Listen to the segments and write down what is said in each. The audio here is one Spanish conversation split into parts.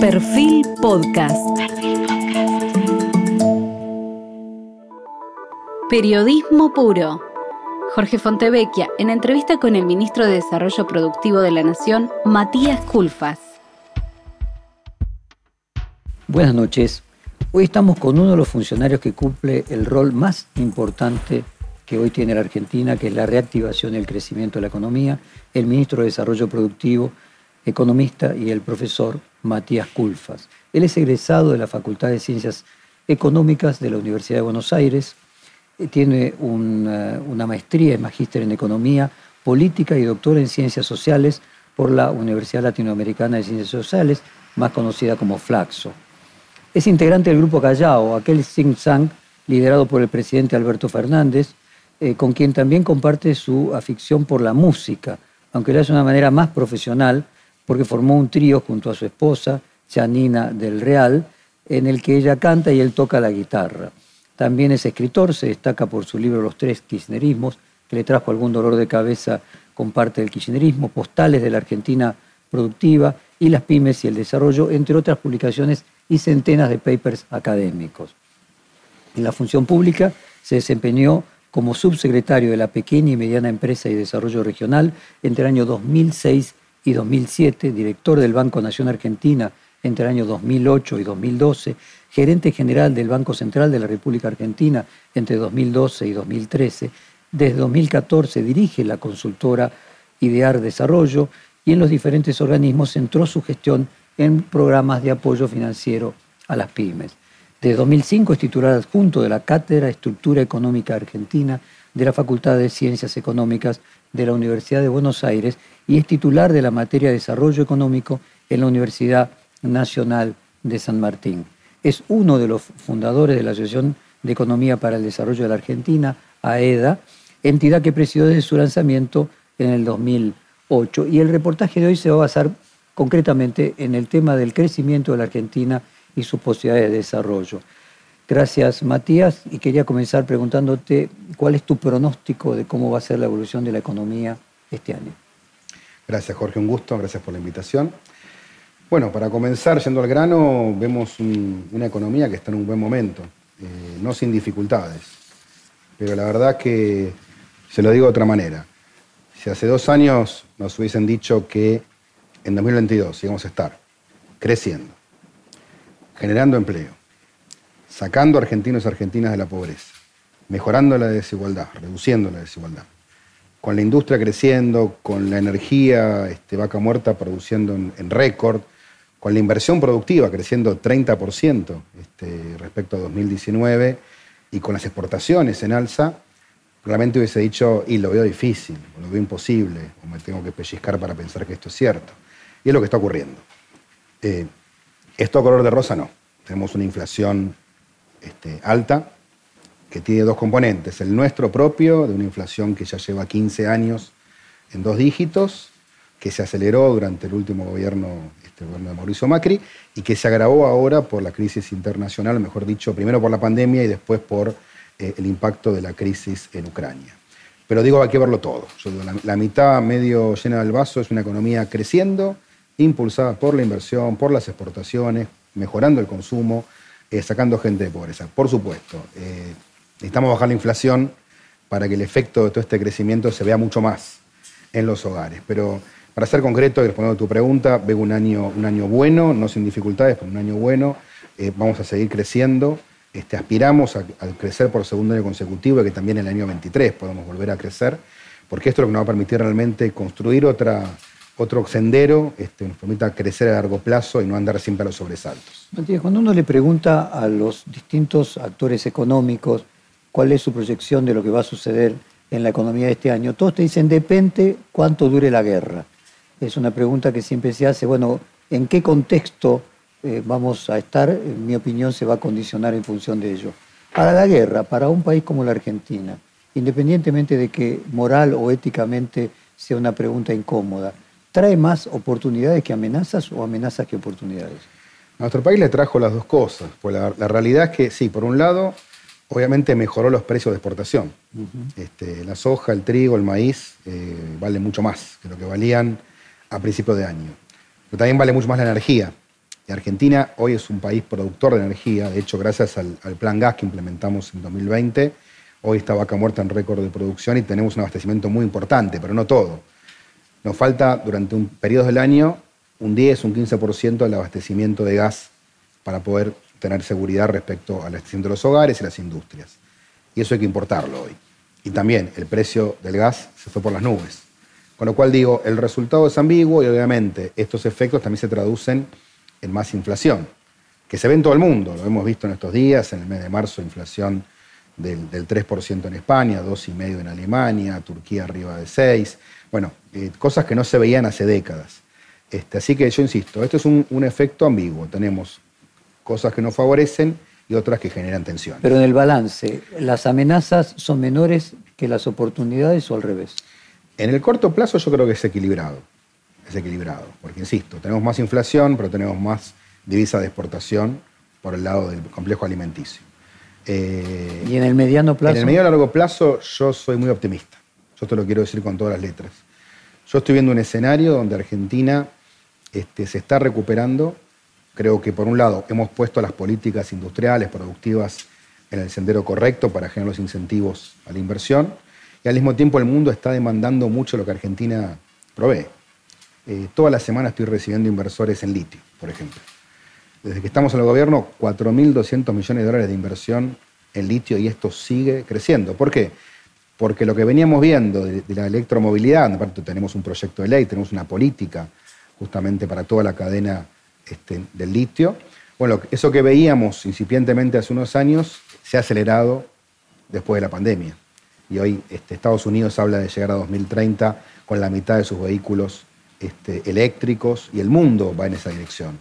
Perfil Podcast. Periodismo puro. Jorge Fontevecchia, en entrevista con el ministro de Desarrollo Productivo de la Nación, Matías Culfas. Buenas noches. Hoy estamos con uno de los funcionarios que cumple el rol más importante que hoy tiene la Argentina, que es la reactivación y el crecimiento de la economía, el ministro de Desarrollo Productivo, economista y el profesor Matías Culfas. Él es egresado de la Facultad de Ciencias Económicas de la Universidad de Buenos Aires, eh, tiene una, una maestría en magíster en Economía Política y doctor en Ciencias Sociales por la Universidad Latinoamericana de Ciencias Sociales, más conocida como Flaxo. Es integrante del Grupo Callao, aquel think tank liderado por el presidente Alberto Fernández, eh, con quien también comparte su afición por la música, aunque lo hace de una manera más profesional, porque formó un trío junto a su esposa, Janina del Real, en el que ella canta y él toca la guitarra. También es escritor, se destaca por su libro Los tres kirchnerismos, que le trajo algún dolor de cabeza con parte del kirchnerismo, postales de la Argentina productiva y las pymes y el desarrollo, entre otras publicaciones y centenas de papers académicos. En la función pública se desempeñó como subsecretario de la pequeña y mediana empresa y desarrollo regional entre el año 2006 y 2007, director del Banco Nación Argentina entre el año 2008 y 2012, gerente general del Banco Central de la República Argentina entre 2012 y 2013. Desde 2014 dirige la consultora Idear Desarrollo y en los diferentes organismos centró su gestión en programas de apoyo financiero a las pymes. Desde 2005 es titular adjunto de la Cátedra Estructura Económica Argentina de la Facultad de Ciencias Económicas de la Universidad de Buenos Aires y es titular de la materia de Desarrollo Económico en la Universidad Nacional de San Martín. Es uno de los fundadores de la Asociación de Economía para el Desarrollo de la Argentina, AEDA, entidad que presidió desde su lanzamiento en el 2008. Y el reportaje de hoy se va a basar concretamente en el tema del crecimiento de la Argentina y sus posibilidades de desarrollo. Gracias, Matías. Y quería comenzar preguntándote cuál es tu pronóstico de cómo va a ser la evolución de la economía este año. Gracias, Jorge. Un gusto. Gracias por la invitación. Bueno, para comenzar, yendo al grano, vemos una economía que está en un buen momento, eh, no sin dificultades. Pero la verdad que, se lo digo de otra manera, si hace dos años nos hubiesen dicho que en 2022 íbamos a estar creciendo, generando empleo, sacando argentinos y argentinas de la pobreza, mejorando la desigualdad, reduciendo la desigualdad, con la industria creciendo, con la energía este, vaca muerta produciendo en récord, con la inversión productiva creciendo 30% este, respecto a 2019 y con las exportaciones en alza, realmente hubiese dicho, y lo veo difícil, o lo veo imposible, o me tengo que pellizcar para pensar que esto es cierto. Y es lo que está ocurriendo. Eh, esto a color de rosa no. Tenemos una inflación este, alta que tiene dos componentes. El nuestro propio, de una inflación que ya lleva 15 años en dos dígitos, que se aceleró durante el último gobierno este gobierno de Mauricio Macri, y que se agravó ahora por la crisis internacional, mejor dicho, primero por la pandemia y después por eh, el impacto de la crisis en Ucrania. Pero digo, hay que verlo todo. la, mitad medio llena del vaso es una economía creciendo, impulsada por la inversión, por las exportaciones, mejorando el consumo, eh, sacando gente de pobreza. Por supuesto, eh, necesitamos bajar la inflación para que el efecto de todo este crecimiento se vea mucho más en los hogares. Pero para ser concreto y respondiendo a tu pregunta, veo un año, un año bueno, no sin dificultades, pero un año bueno. Eh, vamos a seguir creciendo. Este, aspiramos a, crecer por segundo año consecutivo y que también en el año 23 podamos volver a crecer, porque esto es lo que nos va a permitir realmente construir otro sendero, este, nos permita crecer a largo plazo y no andar siempre a los sobresaltos. Matías, cuando uno le pregunta a los distintos actores económicos cuál es su proyección de lo que va a suceder en la economía de este año, todos te dicen depende cuánto dure la guerra es una pregunta que siempre se hace, bueno, ¿en qué contexto eh, vamos a estar? En mi opinión se va a condicionar en función de ello. Para la guerra, para un país como la Argentina, independientemente de que moral o éticamente sea una pregunta incómoda, ¿trae más oportunidades que amenazas o amenazas que oportunidades? A nuestro país le trajo las dos cosas. Pues la, realidad es que sí, por un lado, obviamente mejoró los precios de exportación. este, la soja, el trigo, el maíz eh, valen mucho más que lo que valían a principio de año. Pero también vale mucho más la energía. Y Argentina hoy es un país productor de energía, de hecho gracias al, plan gas que implementamos en 2020, hoy está vaca muerta en récord de producción y tenemos un abastecimiento muy importante, pero no todo. Nos falta durante un periodo del año un 10, un 15% del abastecimiento de gas para poder tener seguridad respecto al abastecimiento de los hogares y las industrias. Y eso hay que importarlo hoy. Y también el precio del gas se fue por las nubes. Con lo cual digo, el resultado es ambiguo y obviamente estos efectos también se traducen en más inflación, que se ve en todo el mundo, lo hemos visto en estos días, en el mes de marzo inflación del, 3% en España, 2,5% en Alemania, Turquía arriba de 6%, bueno, eh, cosas que no se veían hace décadas. Este, así que yo insisto, esto es un, un efecto ambiguo, tenemos cosas que nos favorecen y otras que generan tensión. Pero en el balance, ¿las amenazas son menores que las oportunidades o al revés? En el corto plazo yo creo que es equilibrado es equilibrado. Porque, insisto, tenemos más inflación, pero tenemos más divisa de exportación por el lado del complejo alimenticio. Eh, ¿Y en el mediano plazo? En el mediano largo plazo yo soy muy optimista. Yo te lo quiero decir con todas las letras. Yo estoy viendo un escenario donde Argentina este, se está recuperando. Creo que por un lado hemos puesto las políticas industriales, productivas, en el sendero correcto para generar los incentivos a la inversión. Y al mismo tiempo el mundo está demandando mucho lo que Argentina provee. Eh, toda la semana estoy recibiendo inversores en litio, por ejemplo. Desde que estamos en el gobierno, 4.200 millones de dólares de inversión en litio y esto sigue creciendo. ¿Por qué? Porque lo que veníamos viendo de, la electromovilidad, aparte tenemos un proyecto de ley, tenemos una política justamente para toda la cadena este, del litio. Bueno, eso que veíamos incipientemente hace unos años se ha acelerado después de la pandemia. Y hoy este, Estados Unidos habla de llegar a 2030 con la mitad de sus vehículos este, eléctricos y el mundo va en esa dirección.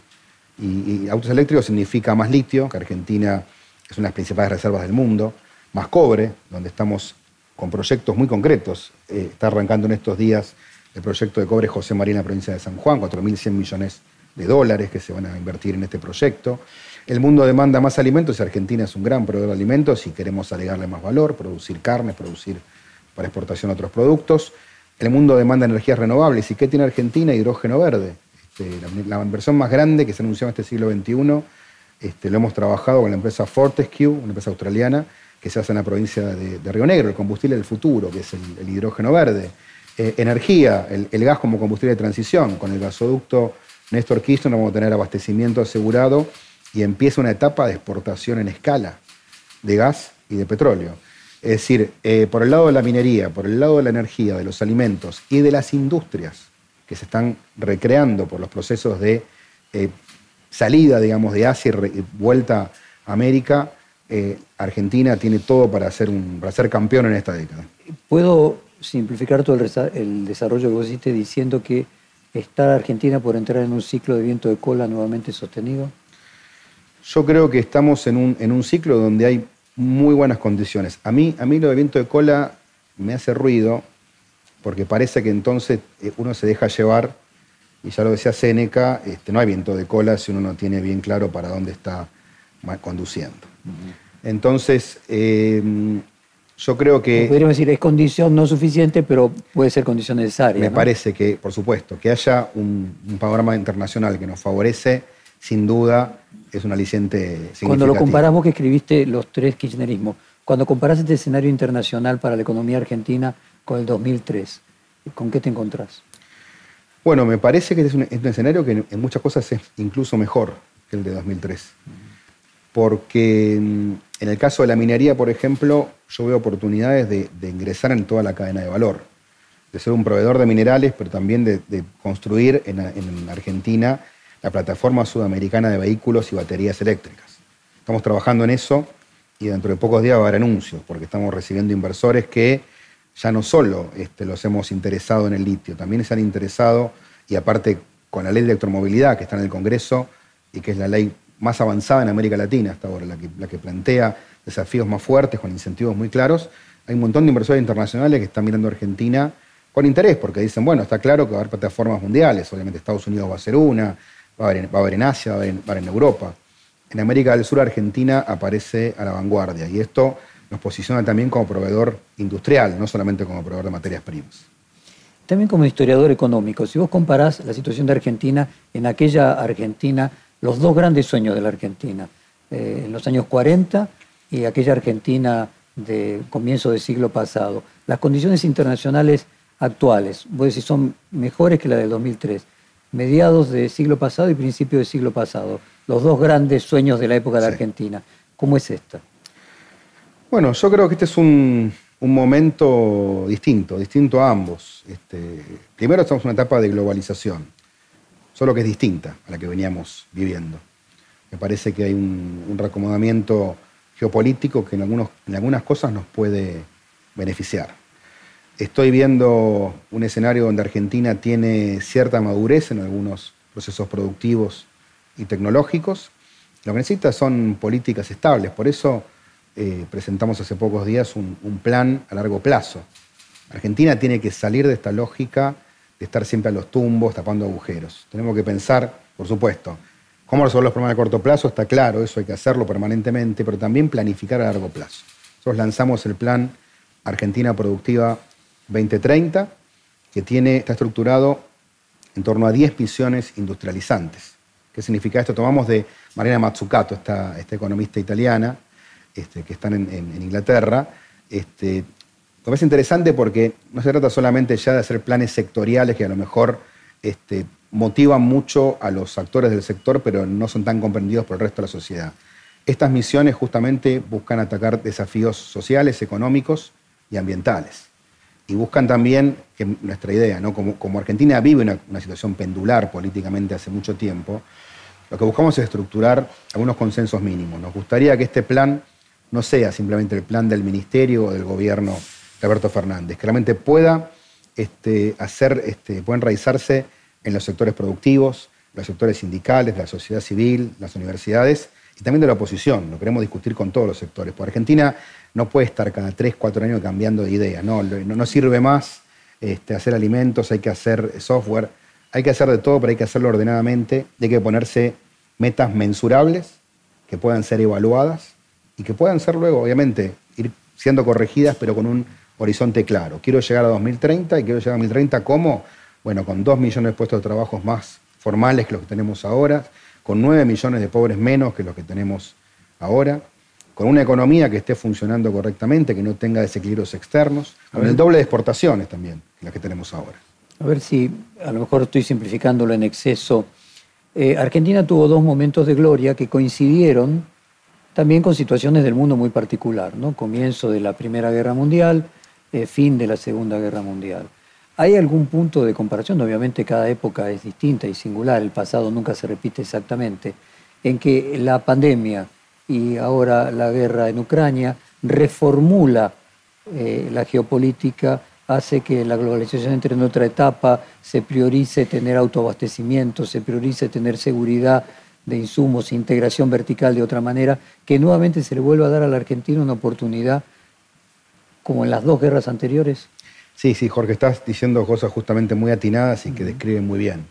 Y, autos eléctricos significa más litio, que Argentina es una de las principales reservas del mundo, más cobre, donde estamos con proyectos muy concretos. Eh, está arrancando en estos días el proyecto de cobre José María en la provincia de San Juan, 4.100 millones de dólares que se van a invertir en este proyecto. El mundo demanda más alimentos y Argentina es un gran proveedor de alimentos y queremos agregarle más valor, producir carne, producir para exportación otros productos. El mundo demanda energías renovables. ¿Y qué tiene Argentina? Hidrógeno verde. Este, la, inversión más grande que se anunció en este siglo XXI, este, lo hemos trabajado con la empresa Fortescue, una empresa australiana, que se hace en la provincia de, Río Negro, el combustible del futuro, que es el, hidrógeno verde. Eh, energía, el, gas como combustible de transición. Con el gasoducto Néstor Kirchner vamos a tener abastecimiento asegurado y empieza una etapa de exportación en escala de gas y de petróleo. Es decir, eh, por el lado de la minería, por el lado de la energía, de los alimentos y de las industrias que se están recreando por los procesos de eh, salida, digamos, de Asia y vuelta a América, eh, Argentina tiene todo para ser, un, para ser campeón en esta década. ¿Puedo simplificar todo el, desarrollo que vos hiciste diciendo que está Argentina por entrar en un ciclo de viento de cola nuevamente sostenido? Yo creo que estamos en un, en un ciclo donde hay muy buenas condiciones. A mí, a mí lo de viento de cola me hace ruido porque parece que entonces eh, uno se deja llevar, y ya lo decía Seneca, este, no hay viento de cola si uno no tiene bien claro para dónde está conduciendo. Entonces, em, yo creo que... Podríamos decir, es condición no suficiente, pero puede ser condición necesaria. Me parece que, por supuesto, que haya un, un panorama internacional que nos favorece, sin duda, es un aliciente Cuando lo comparamos que escribiste los tres kirchnerismos, cuando comparas este escenario internacional para la economía argentina con el 2003, ¿con qué te encontrás? Bueno, me parece que es un, escenario que en muchas cosas es incluso mejor que el de 2003. Porque en el caso de la minería, por ejemplo, yo veo oportunidades de, ingresar en toda la cadena de valor, de ser un proveedor de minerales, pero también de, construir en, en Argentina la plataforma sudamericana de vehículos y baterías eléctricas. Estamos trabajando en eso y dentro de pocos días va a haber anuncios, porque estamos recibiendo inversores que ya no solo este, los hemos interesado en el litio, también se han interesado, y aparte con la ley de electromovilidad que está en el Congreso y que es la ley más avanzada en América Latina hasta ahora, la que, la que plantea desafíos más fuertes, con incentivos muy claros, hay un montón de inversores internacionales que están mirando a Argentina con interés, porque dicen, bueno, está claro que va a haber plataformas mundiales, obviamente Estados Unidos va a ser una, va a haber, en Asia, va a haber en, Europa. En América del Sur, Argentina aparece a la vanguardia y esto nos posiciona también como proveedor industrial, no solamente como proveedor de materias primas. También como historiador económico, si vos comparás la situación de Argentina en aquella Argentina los dos grandes sueños de la Argentina, eh, en los años 40 y aquella Argentina de comienzo del siglo pasado. Las condiciones internacionales actuales, vos decís, son mejores que la del 2003, mediados del siglo pasado y principios del siglo pasado, los dos grandes sueños de la época de la Argentina. ¿Cómo es esta? Bueno, yo creo que este es un, momento distinto, distinto a ambos. Este, primero estamos en una etapa de globalización, solo que es distinta a la que veníamos viviendo. Me parece que hay un, un reacomodamiento geopolítico que en algunas cosas nos puede beneficiar. Estoy viendo un escenario donde Argentina tiene cierta madurez en algunos procesos productivos y tecnológicos. Lo que necesita son políticas estables. Por eso eh, presentamos hace pocos días un, plan a largo plazo. Argentina tiene que salir de esta lógica de estar siempre a los tumbos, tapando agujeros. Tenemos que pensar, por supuesto, cómo resolver los problemas a corto plazo, está claro, eso hay que hacerlo permanentemente, pero también planificar a largo plazo. Nosotros lanzamos el plan Argentina Productiva 2030, que tiene, está estructurado en torno a 10 misiones industrializantes. ¿Qué significa esto? Tomamos de Marina Mazzucato, esta, esta economista italiana, este, que están en, Inglaterra. Este, me parece interesante porque no se trata solamente ya de hacer planes sectoriales que a lo mejor este, motivan mucho a los actores del sector, pero no son tan comprendidos por el resto de la sociedad. Estas misiones justamente buscan atacar desafíos sociales, económicos y ambientales. Y buscan también, que nuestra idea, ¿no? como, Argentina vive una, situación pendular políticamente hace mucho tiempo, lo que buscamos es estructurar algunos consensos mínimos. Nos gustaría que este plan no sea simplemente el plan del ministerio o del gobierno Alberto Fernández, que realmente pueda este, hacer, este, pueden enraizarse en los sectores productivos, los sectores sindicales, la sociedad civil, las universidades y también de la oposición. Lo queremos discutir con todos los sectores. Porque Argentina no puede estar cada tres, cuatro años cambiando de idea. No, no, sirve más este, hacer alimentos, hay que hacer software, hay que hacer de todo, pero hay que hacerlo ordenadamente. Hay que ponerse metas mensurables que puedan ser evaluadas y que puedan ser luego, obviamente, ir siendo corregidas, pero con un horizonte claro. Quiero llegar a 2030 y quiero llegar a 2030 ¿cómo? Bueno, con 2 millones de puestos de trabajo más formales que los que tenemos ahora, con 9 millones de pobres menos que los que tenemos ahora, con una economía que esté funcionando correctamente, que no tenga desequilibrios externos, con el doble de exportaciones también que las que tenemos ahora. A ver si a lo mejor estoy simplificándolo en exceso. Eh, Argentina tuvo dos momentos de gloria que coincidieron también con situaciones del mundo muy particular, ¿no? comienzo de la Primera Guerra Mundial, eh, fin de la Segunda Guerra Mundial. ¿Hay algún punto de comparación? Obviamente cada época es distinta y singular, el pasado nunca se repite exactamente, en que la pandemia y ahora la guerra en Ucrania reformula eh, la geopolítica, hace que la globalización entre en otra etapa, se priorice tener autoabastecimiento, se priorice tener seguridad de insumos, integración vertical de otra manera, que nuevamente se le vuelva a dar a la Argentina una oportunidad como en las dos guerras anteriores? Sí, sí, Jorge, estás diciendo cosas justamente muy atinadas y que describen muy bien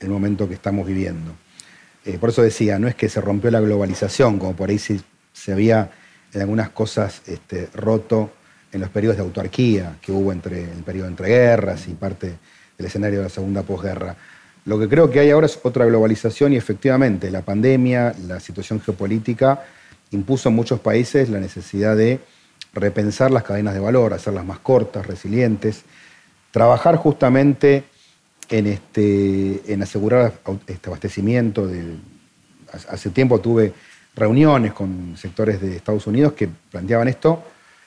el momento que estamos viviendo. Eh, por eso decía, no es que se rompió la globalización, como por ahí se, se había en algunas cosas este, roto en los periodos de autarquía que hubo entre el periodo entre guerras y parte del escenario de la segunda posguerra. Lo que creo que hay ahora es otra globalización y efectivamente la pandemia, la situación geopolítica impuso en muchos países la necesidad de repensar las cadenas de valor, hacerlas más cortas, resilientes, trabajar justamente en, este, en asegurar este abastecimiento. Hace tiempo tuve reuniones con sectores de Estados Unidos que planteaban esto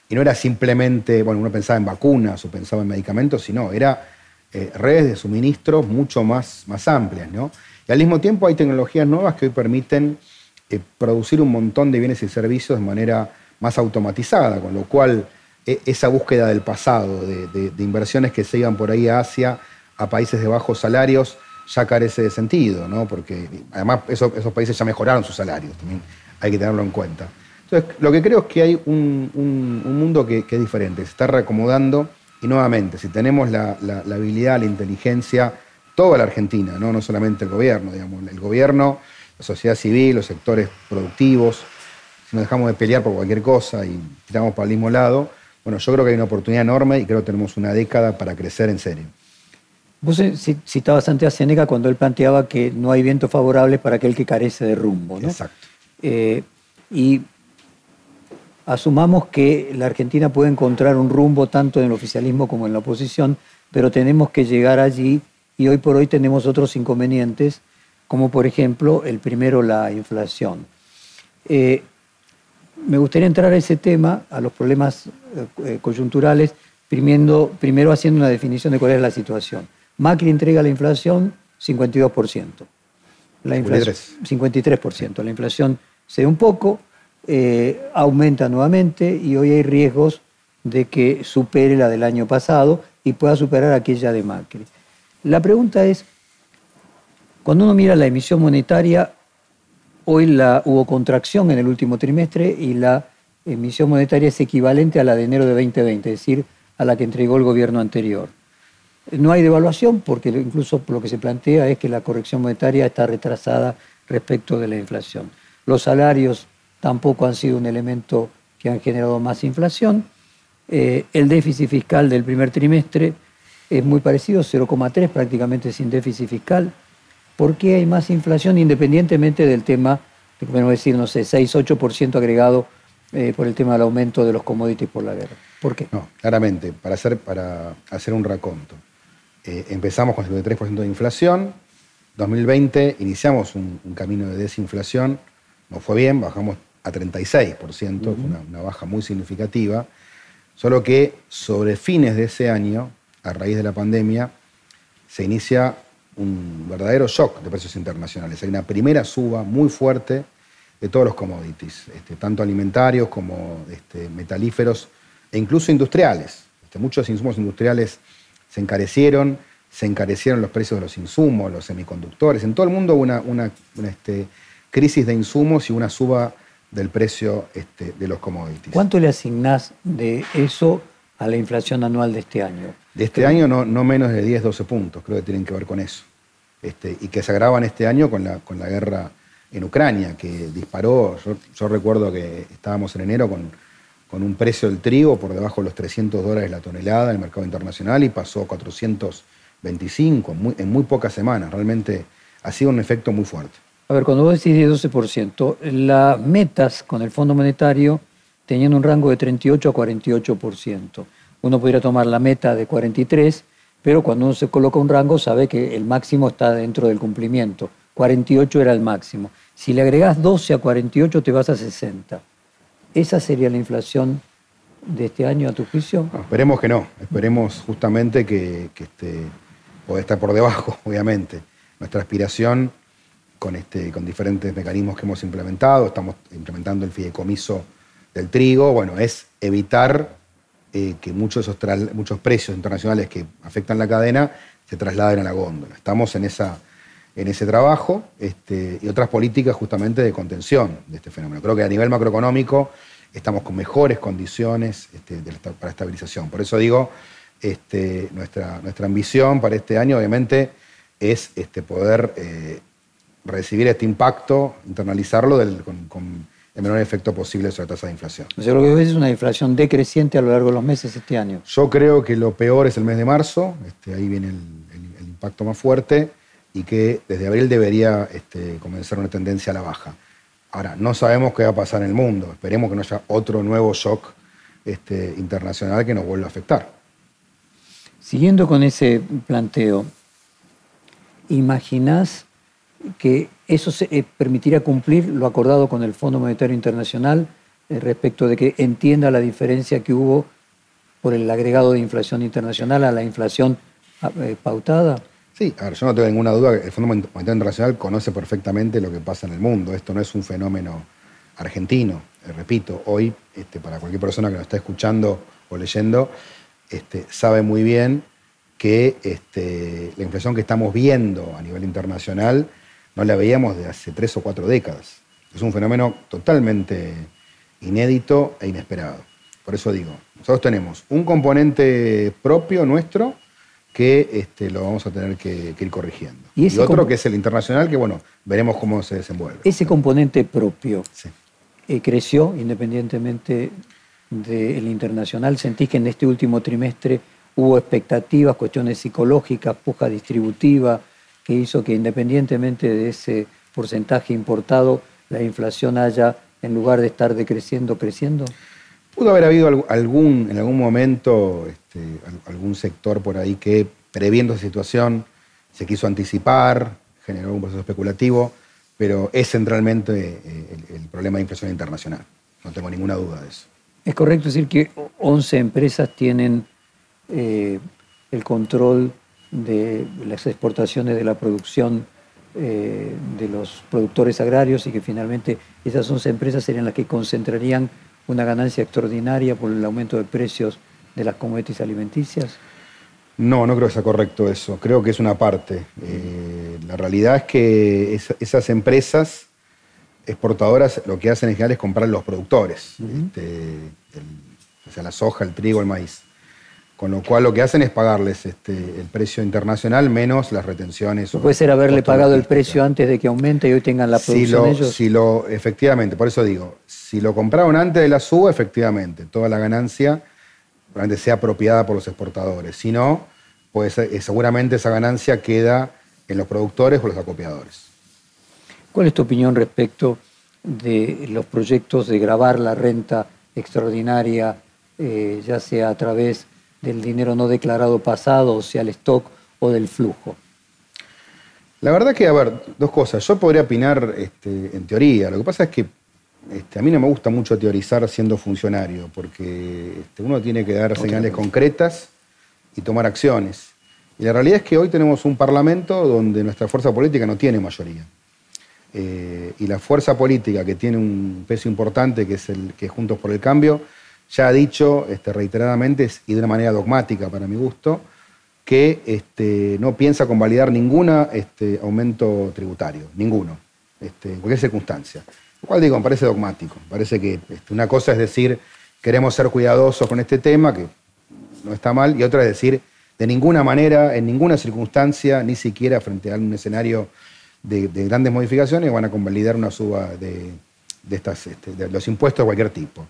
y no era simplemente, bueno, uno pensaba en vacunas o pensaba en medicamentos, sino era eh, redes de suministro mucho más, más amplias. ¿no? Y al mismo tiempo hay tecnologías nuevas que hoy permiten eh, producir un montón de bienes y servicios de manera más automatizada, con lo cual e, esa búsqueda del pasado, de, inversiones que se iban por ahí a Asia, a países de bajos salarios, ya carece de sentido, ¿no? porque además esos, países ya mejoraron sus salarios, también hay que tenerlo en cuenta. Entonces, lo que creo es que hay un, mundo que, es diferente, se está reacomodando y nuevamente, si tenemos la, habilidad, la inteligencia, toda la Argentina, ¿no? no solamente el gobierno, digamos, el gobierno, la sociedad civil, los sectores productivos, nos dejamos de pelear por cualquier cosa y tiramos para el mismo lado, bueno, yo creo que hay una oportunidad enorme y creo que tenemos una década para crecer en serio. Vos citabas antes a Seneca cuando él planteaba que no hay viento favorable para aquel que carece de rumbo. ¿no? Exacto. Eh, y asumamos que la Argentina puede encontrar un rumbo tanto en el oficialismo como en la oposición, pero tenemos que llegar allí y hoy por hoy tenemos otros inconvenientes, como por ejemplo el primero, la inflación. Eh, me gustaría entrar a ese tema, a los problemas eh, coyunturales, primero, primero haciendo una definición de cuál es la situación. Macri entrega la inflación 52%. La inflación, 53%. La inflación se un poco, eh, aumenta nuevamente y hoy hay riesgos de que supere la del año pasado y pueda superar aquella de Macri. La pregunta es, cuando uno mira la emisión monetaria, hoy hubo contracción en el último trimestre y la emisión monetaria es equivalente a la de enero de 2020, es decir, a la que entregó el gobierno anterior. No hay devaluación porque incluso lo que se plantea es que la corrección monetaria está retrasada respecto de la inflación. Los salarios tampoco han sido un elemento que han generado más inflación. Eh, el déficit fiscal del primer trimestre es muy parecido, 0,3 prácticamente sin déficit fiscal. ¿Por qué hay más inflación independientemente del tema, podemos decir, no sé, 6-8% agregado eh, por el tema del aumento de los commodities por la guerra? ¿Por qué? No, claramente, para hacer, para hacer un raconto. Eh, empezamos con 53% de inflación, 2020 iniciamos un, camino de desinflación, no fue bien, bajamos a 36%, una, una, baja muy significativa, solo que sobre fines de ese año, a raíz de la pandemia, se inicia un verdadero shock de precios internacionales. Hay una primera suba muy fuerte de todos los commodities, este, tanto alimentarios como este, metalíferos e incluso industriales. Este, muchos insumos industriales se encarecieron, se encarecieron los precios de los insumos, los semiconductores. En todo el mundo hubo una, una, crisis de insumos y una suba del precio de los commodities. ¿Cuánto le asignás de eso a la inflación anual de este año? De este año no, no menos de 10, 12 puntos, creo que tienen que ver con eso. Este, y que se agravan este año con la, con la guerra en Ucrania, que disparó, yo, recuerdo que estábamos en enero con, con, un precio del trigo por debajo de los 300 dólares la tonelada en el mercado internacional y pasó a 425 en muy, pocas semanas. Realmente ha sido un efecto muy fuerte. A ver, cuando vos decís 12%, las metas con el Fondo Monetario tenían un rango de 38 a 48%. Uno podría tomar la meta de 43 pero cuando uno se coloca un rango sabe que el máximo está dentro del cumplimiento. 48 era el máximo. Si le agregás 12 a 48 te vas a 60. ¿Esa sería la inflación de este año a tu juicio? esperemos que no, esperemos justamente que, que este, puede estar por debajo, obviamente. Nuestra aspiración con, este, con diferentes mecanismos que hemos implementado, estamos implementando el fideicomiso del trigo, bueno, es evitar eh, que muchos, esos muchos precios internacionales que afectan la cadena se trasladen a la góndola. Estamos en, esa, en ese trabajo este, y otras políticas justamente de contención de este fenómeno. Creo que a nivel macroeconómico estamos con mejores condiciones este, para estabilización. Por eso digo, este, nuestra, nuestra ambición para este año obviamente es poder eh, recibir este impacto, internalizarlo con el menor efecto posible sobre la tasa de inflación. O sea, lo que ves es una inflación decreciente a lo largo de los meses este año. Yo creo que lo peor es el mes de marzo, este, ahí viene el, impacto más fuerte, y que desde abril debería este, comenzar una tendencia a la baja. Ahora, no sabemos qué va a pasar en el mundo, esperemos que no haya otro nuevo shock este, internacional que nos vuelva a afectar. Siguiendo con ese planteo, ¿imaginás que eso se, eh, permitirá cumplir lo acordado con el Fondo Monetario Internacional eh, respecto de que entienda la diferencia que hubo por el agregado de inflación internacional a la inflación ah, eh, pautada? Sí, a ver, yo no tengo ninguna duda que el Fondo Monetario Internacional conoce perfectamente lo que pasa en el mundo. Esto no es un fenómeno argentino. repito, hoy, este, para cualquier persona que nos está escuchando o leyendo, este, sabe muy bien que este, la inflación que estamos viendo a nivel internacional no la veíamos de hace tres o cuatro décadas. Es un fenómeno totalmente inédito e inesperado. Por eso digo, nosotros tenemos un componente propio nuestro que este, lo vamos a tener que, ir corrigiendo. Y, otro que es el internacional, que bueno, veremos cómo se desenvuelve. Ese componente propio eh, creció independientemente del internacional. ¿Sentís que en este último trimestre hubo expectativas, cuestiones psicológicas, puja distributiva, que hizo que independientemente de ese porcentaje importado, la inflación haya, en lugar de estar decreciendo, creciendo? Pudo haber habido algún, en algún momento este, algún sector por ahí que, previendo esa situación, se quiso anticipar, generó un proceso especulativo, pero es centralmente eh, el, problema de inflación internacional. No tengo ninguna duda de eso. ¿Es correcto decir que 11 empresas tienen eh, el control de las exportaciones de la producción eh, de los productores agrarios y que finalmente esas 11 empresas serían las que concentrarían una ganancia extraordinaria por el aumento de precios de las commodities alimenticias? No, no creo que sea correcto eso. Creo que es una parte. Eh, la realidad es que esas empresas exportadoras lo que hacen en general es comprar los productores, este, o sea, la soja, el trigo, el maíz. Con lo cual lo que hacen es pagarles este, el precio internacional menos las retenciones. Puede ser haberle pagado el precio antes de que aumente y hoy tengan la producción si ellos. Si lo, efectivamente, por eso digo, si lo compraron antes de la suba, efectivamente, toda la ganancia probablemente sea apropiada por los exportadores. Si no, pues seguramente esa ganancia queda en los productores o los acopiadores. ¿Cuál es tu opinión respecto de los proyectos de grabar la renta extraordinaria, eh, ya sea a través del dinero no declarado pasado, o sea, el stock o del flujo? La verdad que, a ver, dos cosas. Yo podría opinar este, en teoría. Lo que pasa es que este, a mí no me gusta mucho teorizar siendo funcionario, porque este, uno tiene que dar señales concretas y tomar acciones. Y la realidad es que hoy tenemos un parlamento donde nuestra fuerza política no tiene mayoría. Eh, y la fuerza política que tiene un peso importante, que es el que es Juntos por el Cambio, ya ha dicho este, reiteradamente y de una manera dogmática para mi gusto, que este, no piensa convalidar ningún este, aumento tributario, ninguno, en cualquier circunstancia. Lo cual digo, me parece dogmático. Parece que una cosa es decir, queremos ser cuidadosos con este tema, que no está mal, y otra es decir, de ninguna manera, en ninguna circunstancia, ni siquiera frente a un escenario de, grandes modificaciones, van a convalidar una suba de, estas, este, de los impuestos de cualquier tipo.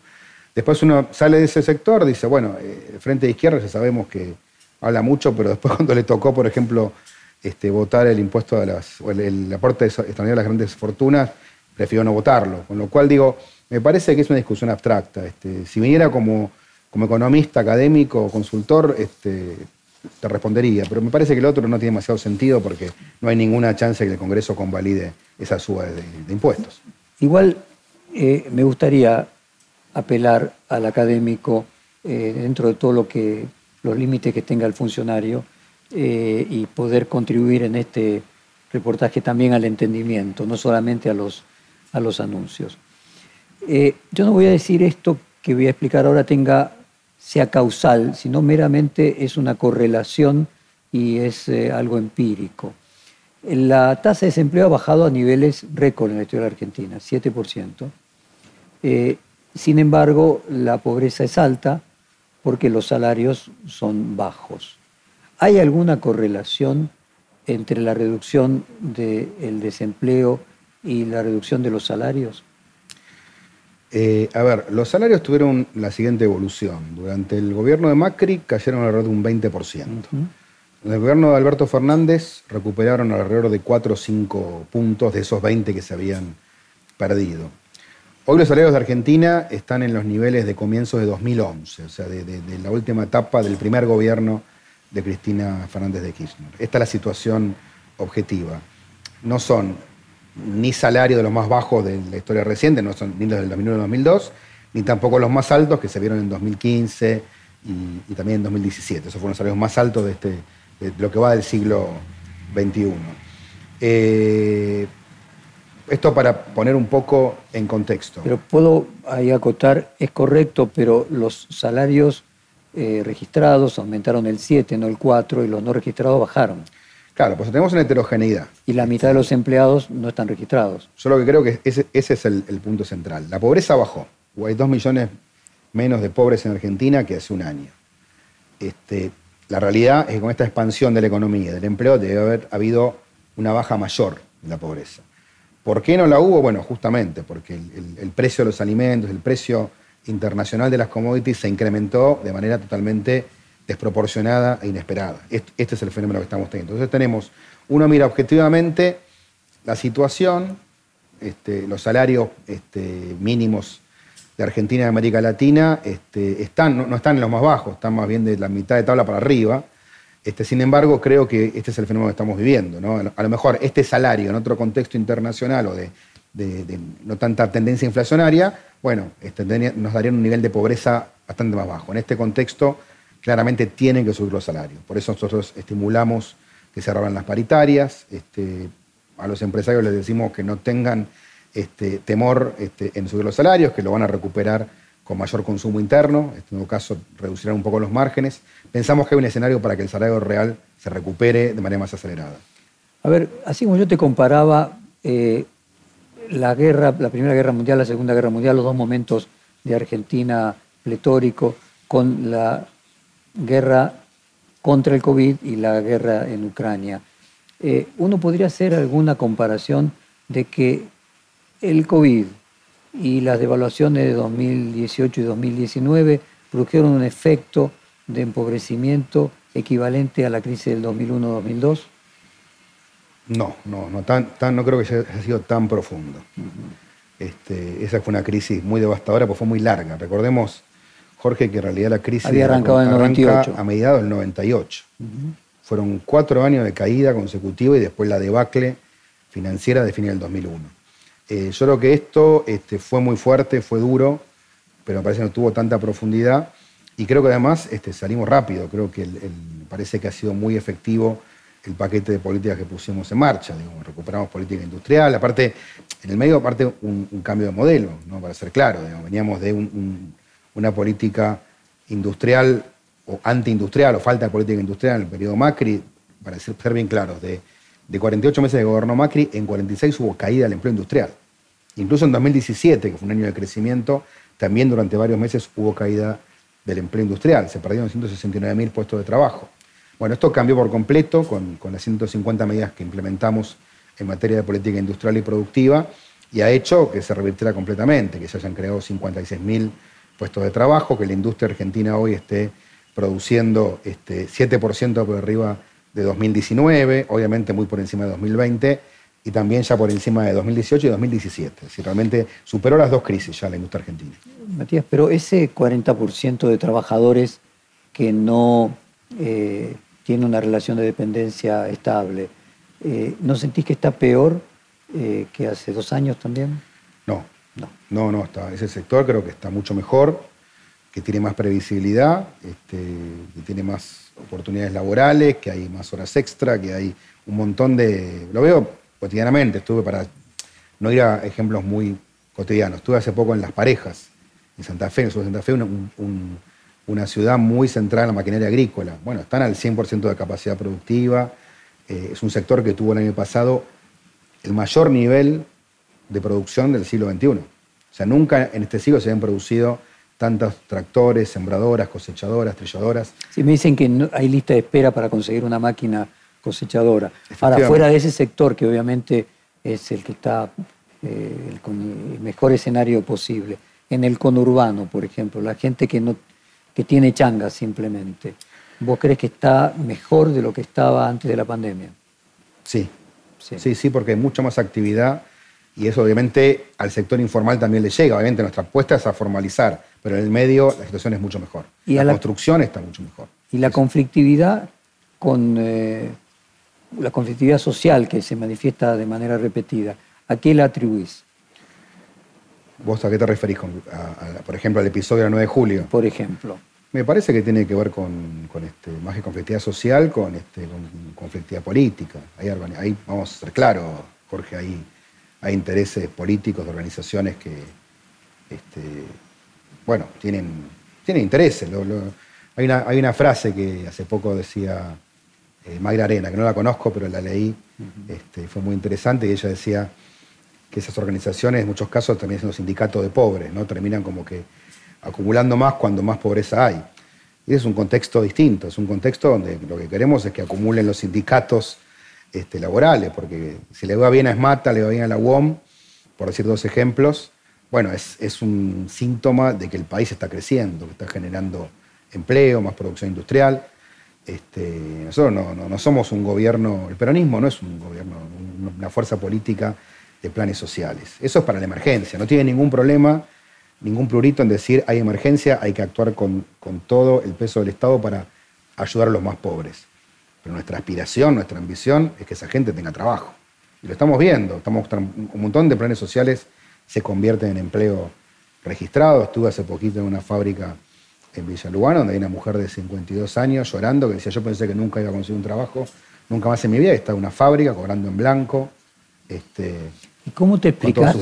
Después uno sale de ese sector, dice, bueno, eh, el Frente de Izquierda ya sabemos que habla mucho, pero después cuando le tocó, por ejemplo, este, votar el impuesto a las, o el, aporte extraordinario a las grandes fortunas, prefirió no votarlo. Con lo cual digo, me parece que es una discusión abstracta. Este, si viniera como, como economista, académico consultor, este, te respondería, pero me parece que el otro no tiene demasiado sentido porque no hay ninguna chance de que el Congreso convalide esa suba de, impuestos. Igual eh, me gustaría apelar al académico eh, dentro de todo lo que los límites que tenga el funcionario eh, y poder contribuir en este reportaje también al entendimiento, no solamente a los, a los anuncios. Eh, yo no voy a decir esto que voy a explicar ahora tenga sea causal, sino meramente es una correlación y es algo empírico. La tasa de desempleo ha bajado a niveles récord en la historia de la Argentina, 7%. Sin embargo, la pobreza es alta porque los salarios son bajos. ¿Hay alguna correlación entre la reducción del desempleo y la reducción de los salarios? Eh, a ver, los salarios tuvieron la siguiente evolución. Durante el gobierno de Macri cayeron alrededor de un 20%. En el gobierno de Alberto Fernández recuperaron alrededor de 4 o 5 puntos de esos 20 que se habían perdido. Hoy los salarios de Argentina están en los niveles de comienzos de 2011, o sea, de, la última etapa del primer gobierno de Cristina Fernández de Kirchner. Esta es la situación objetiva. No son ni salarios de los más bajos de la historia reciente, no son ni los del 2001 2002, ni tampoco los más altos que se vieron en 2015 y, también en 2017. Esos fueron los salarios más altos de, este, de lo que va del siglo XXI. Esto para poner un poco en contexto. Pero puedo ahí acotar, es correcto, pero los salarios eh, registrados aumentaron el 7, no el 4, y los no registrados bajaron. Claro, pues tenemos una heterogeneidad. Y la mitad de los empleados no están registrados. Yo lo que creo que ese, es el, punto central. La pobreza bajó. Hay dos millones menos de pobres en Argentina que hace un año. Este, la realidad es que con esta expansión de la economía, del empleo, debe haber habido una baja mayor de la pobreza. ¿Por qué no la hubo? Bueno, justamente porque el, precio de los alimentos, el precio internacional de las commodities se incrementó de manera totalmente desproporcionada e inesperada. Este es el fenómeno que estamos teniendo. Entonces tenemos, uno mira objetivamente la situación, este, los salarios este, mínimos de Argentina y de América Latina este, están, no, están en los más bajos, están más bien de la mitad de tabla para arriba. Este, sin embargo, creo que este es el fenómeno que estamos viviendo. A lo mejor este salario en otro contexto internacional o de, no tanta tendencia inflacionaria, bueno, este, nos daría un nivel de pobreza bastante más bajo. En este contexto, claramente tienen que subir los salarios. Por eso nosotros estimulamos que se las paritarias. Este, a los empresarios les decimos que no tengan este, temor en subir los salarios, que lo van a recuperar con mayor consumo interno, en todo caso reducirán un poco los márgenes. Pensamos que hay un escenario para que el salario real se recupere de manera más acelerada. A ver, así como yo te comparaba eh, la guerra, la Primera Guerra Mundial, la Segunda Guerra Mundial, los dos momentos de Argentina pletórico, con la guerra contra el COVID y la guerra en Ucrania. Eh, uno podría hacer alguna comparación de que el COVID y las devaluaciones de 2018 y 2019 produjeron un efecto de empobrecimiento equivalente a la crisis del 2001-2002? No, no, no, tan, no creo que haya sido tan profundo. este, esa fue una crisis muy devastadora, porque fue muy larga. Recordemos Jorge, que en realidad la crisis había arrancado en el 98. A mediados del 98. Fueron cuatro años de caída consecutiva y después la debacle financiera de fin del 2001. Eh, yo creo que esto este, fue muy fuerte, fue duro, pero me parece que no tuvo tanta profundidad. Y creo que además este, salimos rápido. Creo que parece que ha sido muy efectivo el paquete de políticas que pusimos en marcha. recuperamos política industrial. Aparte, en el medio, aparte, un, cambio de modelo, ¿no? para ser claro. veníamos de un una política industrial o antiindustrial o falta de política industrial en el periodo Macri, para ser, bien claros, de, 48 meses de gobierno Macri, en 46 hubo caída del empleo industrial. Incluso en 2017, que fue un año de crecimiento, también durante varios meses hubo caída del empleo industrial. Se perdieron 169.000 puestos de trabajo. Bueno, esto cambió por completo con, con, las 150 medidas que implementamos en materia de política industrial y productiva y ha hecho que se revirtiera completamente, que se hayan creado 56.000 puestos de trabajo, que la industria argentina hoy esté produciendo este, 7% por arriba de 2019, obviamente muy por encima de 2020 y también ya por encima de 2018 y 2017. Es realmente superó las dos crisis ya la industria argentina. Matías, pero ese 40% de trabajadores que no eh, tiene una relación de dependencia estable, eh, ¿no sentís que está peor eh, que hace dos años también? No, no, no, está. Ese sector creo que está mucho mejor, que tiene más previsibilidad, este, que tiene más oportunidades laborales, que hay más horas extra, que hay un montón de. Lo veo cotidianamente, estuve para no ir a ejemplos muy cotidianos. Estuve hace poco en Las Parejas, en Santa Fe, en Santa Fe, una ciudad muy centrada en la maquinaria agrícola. Bueno, están al 100% de capacidad productiva. Eh, es un sector que tuvo el año pasado el mayor nivel de producción del siglo XXI. O sea, nunca en este siglo se habían producido tantos tractores, sembradoras, cosechadoras, trilladoras. Sí, me dicen que hay lista de espera para conseguir una máquina cosechadora. Ahora, fuera de ese sector, que obviamente es el que está eh, con el mejor escenario posible, en el conurbano, por ejemplo, la gente que, no, que tiene changas simplemente, ¿vos crees que está mejor de lo que estaba antes de la pandemia? Sí, sí, sí, sí porque hay mucha más actividad y eso obviamente al sector informal también le llega. Obviamente nuestra apuesta es a formalizar, pero en el medio la situación es mucho mejor. Y la, construcción está mucho mejor. Y la conflictividad con eh, la conflictividad social que se manifiesta de manera repetida, ¿a qué la atribuís? ¿Vos a qué te referís, por ejemplo, al episodio del 9 de julio? Por ejemplo. Me parece que tiene que ver con, este, más que conflictividad social, con, este, conflictividad política. Ahí, ahí, vamos a ser claros, Jorge, ahí hay intereses políticos de organizaciones que, este, bueno, tienen, tienen intereses. hay, una, hay, una, frase que hace poco decía eh, Mayra Arena, que no la conozco, pero la leí, este, fue muy interesante, y ella decía que esas organizaciones, en muchos casos, también son los sindicatos de pobres, ¿no? terminan como que acumulando más cuando más pobreza hay. Y es un contexto distinto, es un contexto donde lo que queremos es que acumulen los sindicatos este, laborales, porque si le va bien a Esmata, le va bien a la UOM, por decir dos ejemplos, bueno, es, un síntoma de que el país está creciendo, que está generando empleo, más producción industrial. Este, nosotros no, somos un gobierno, el peronismo no es un gobierno, una fuerza política de planes sociales. Eso es para la emergencia, no tiene ningún problema, ningún prurito en decir hay emergencia, hay que actuar con, con todo el peso del Estado para ayudar a los más pobres. Pero nuestra aspiración, nuestra ambición es que esa gente tenga trabajo. Y lo estamos viendo, estamos, un montón de planes sociales se convierten en empleo registrado. Estuve hace poquito en una fábrica en Villalubano, donde hay una mujer de 52 años llorando, que decía, yo pensé que nunca iba a conseguir un trabajo, nunca más en mi vida, está en una fábrica cobrando en blanco. Este, ¿Y cómo te explicas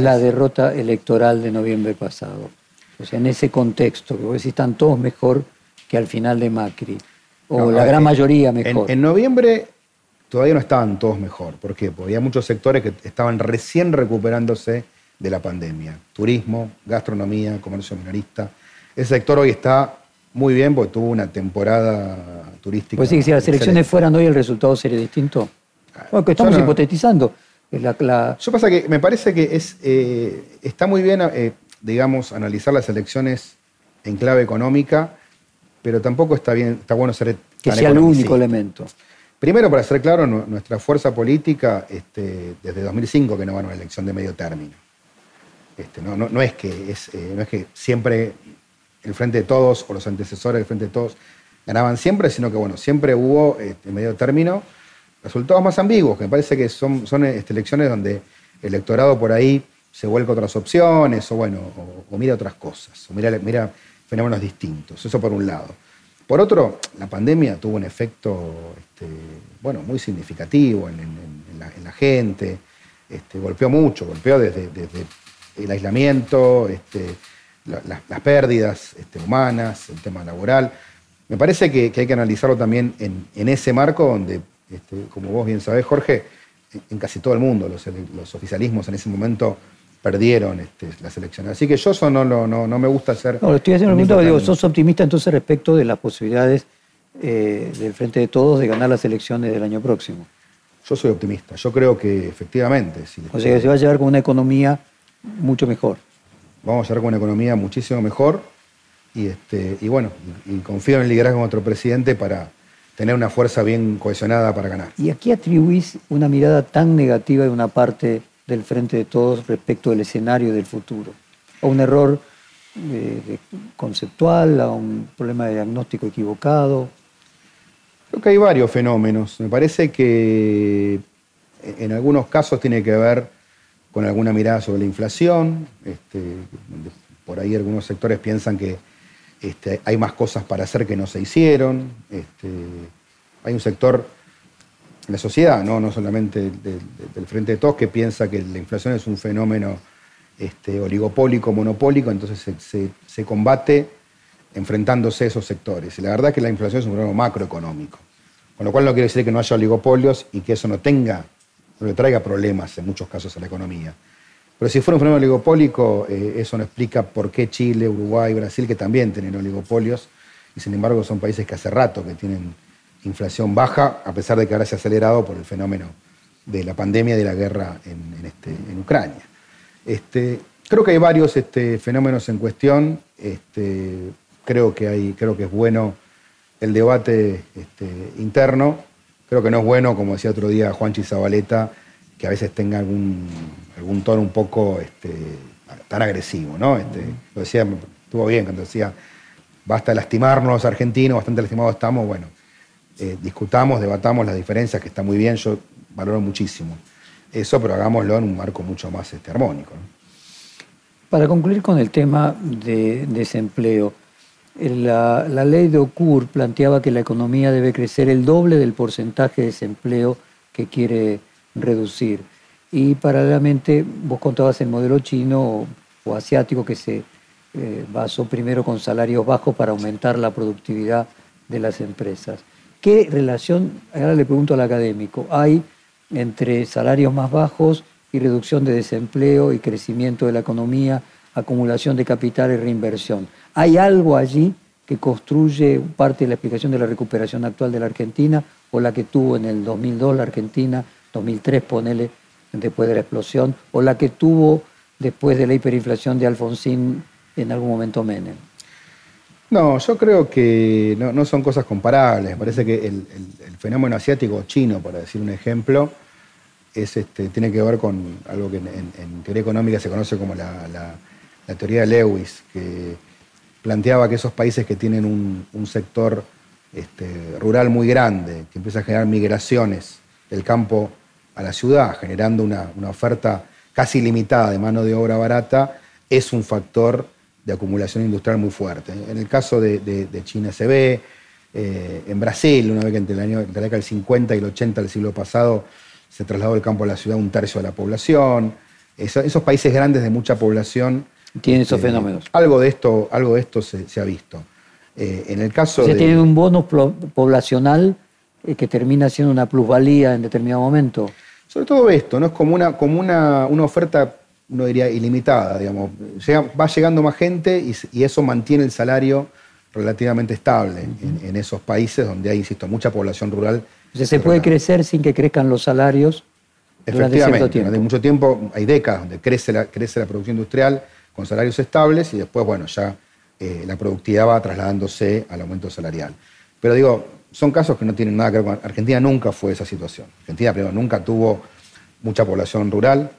la derrota electoral de noviembre pasado? O sea, en ese contexto, que vos decís, están todos mejor que al final de Macri, o la gran mayoría mejor. En, noviembre todavía no estaban todos mejor. ¿Por qué? Porque había muchos sectores que estaban recién recuperándose de la pandemia. Turismo, gastronomía, comercio minorista. Ese sector hoy está muy bien porque tuvo una temporada turística. Pues sí, si las elecciones fueran hoy el resultado sería distinto. Bueno, que estamos hipotetizando. Yo pasa que me parece que es, eh, está muy bien, eh, digamos, analizar las elecciones en clave económica, pero tampoco está bien, está bueno ser que sea el único elemento. Primero, para ser claro, nuestra fuerza política, este, desde 2005 que no van a una elección de medio término. Este, no, no, es que es, eh, no es que siempre el Frente de Todos o los antecesores del Frente de Todos ganaban siempre, sino que bueno, siempre hubo este, medio término resultados más ambiguos, que me parece que son, son este, elecciones donde el electorado por ahí se vuelca a otras opciones o bueno, o, mira otras cosas, o mira, fenómenos distintos. Eso por un lado. Por otro, la pandemia tuvo un efecto bueno, muy significativo en, la, gente, golpeó mucho, golpeó desde el aislamiento, este, las pérdidas este, humanas, el tema laboral. Me parece que, hay que analizarlo también en, ese marco donde, este, como vos bien sabés, Jorge, en casi todo el mundo los, oficialismos en ese momento perdieron las elecciones. Así que yo eso no, no, no, me gusta hacer... No, estoy haciendo un digo, ¿sos optimista entonces respecto de las posibilidades eh, del Frente de Todos de ganar las elecciones del año próximo? Yo soy optimista. Yo creo que efectivamente... o sea, que se va a llevar con una economía mucho mejor. Vamos a llegar con una economía muchísimo mejor y, este, y bueno, y, confío en el liderazgo de nuestro presidente para tener una fuerza bien cohesionada para ganar. ¿Y aquí atribuís una mirada tan negativa de una parte del Frente de Todos respecto del escenario del futuro? ¿O un error eh, conceptual, a un problema de diagnóstico equivocado? Creo que hay varios fenómenos. Me parece que en algunos casos tiene que ver con alguna mirada sobre la inflación. Este, por ahí algunos sectores piensan que este, hay más cosas para hacer que no se hicieron. Este, hay un sector la sociedad, no, no solamente del Frente de Todos, que piensa que la inflación es un fenómeno oligopólico, monopólico, entonces se, se, combate enfrentándose a esos sectores. Y la verdad es que la inflación es un fenómeno macroeconómico, con lo cual no quiere decir que no haya oligopolios y que eso no tenga no le traiga problemas en muchos casos a la economía. Pero si fuera un fenómeno oligopólico, eh, eso no explica por qué Chile, Uruguay, Brasil, que también tienen oligopolios, y sin embargo son países que hace rato que tienen inflación baja, a pesar de que ahora se ha acelerado por el fenómeno de la pandemia y de la guerra en, este, Ucrania. Este, creo que hay varios este, fenómenos en cuestión. Creo, que hay, creo que es bueno el debate interno Creo que no es bueno, como decía otro día Juan Chizabaleta, que a veces tenga algún, algún tono un poco este, tan agresivo, ¿no? Este, lo decía, estuvo bien cuando decía, basta lastimarnos argentinos, bastante lastimados estamos, bueno, eh, discutamos, debatamos las diferencias, que está muy bien, yo valoro muchísimo eso, pero hagámoslo en un marco mucho más este, armónico. Para concluir con el tema de desempleo, la, ley de Ocur planteaba que la economía debe crecer el doble del porcentaje de desempleo que quiere reducir. Y paralelamente vos contabas el modelo chino o, asiático que se eh, basó primero con salarios bajos para aumentar la productividad de las empresas. ¿Qué relación, ahora le pregunto al académico, hay entre salarios más bajos y reducción de desempleo y crecimiento de la economía, acumulación de capital y reinversión? ¿Hay algo allí que construye parte de la explicación de la recuperación actual de la Argentina o la que tuvo en el 2002 la Argentina, 2003 ponele después de la explosión, o la que tuvo después de la hiperinflación de Alfonsín en algún momento Menem? No, yo creo que no, son cosas comparables. Me parece que el, fenómeno asiático chino, para decir un ejemplo, es, este, tiene que ver con algo que en, teoría económica se conoce como la, teoría de Lewis, que planteaba que esos países que tienen un, sector este, rural muy grande, que empieza a generar migraciones del campo a la ciudad, generando una, oferta casi limitada de mano de obra barata, es un factor de acumulación industrial muy fuerte. En el caso de, China se ve, eh, en Brasil, una vez que entre, el año, la década del 50 y el 80 del siglo pasado se trasladó el campo a la ciudad un tercio de la población. esos países grandes de mucha población. Tienen esos este, fenómenos. Algo de esto, algo de esto se, ha visto. Eh, en el caso se tiene un bono poblacional eh, que termina siendo una plusvalía en determinado momento. Sobre todo esto, ¿no? Es como una, como una, una oferta uno diría ilimitada, digamos. va llegando más gente y, eso mantiene el salario relativamente estable en, esos países donde hay, insisto, mucha población rural. se puede crecer sin que crezcan los salarios durante cierto tiempo. Durante mucho tiempo, hay décadas donde crece la, crece la producción industrial con salarios estables y después, bueno, ya eh, la productividad va trasladándose al aumento salarial. Pero digo, son casos que no tienen nada que ver con... Argentina nunca fue esa situación. Argentina, primero, nunca tuvo mucha población rural,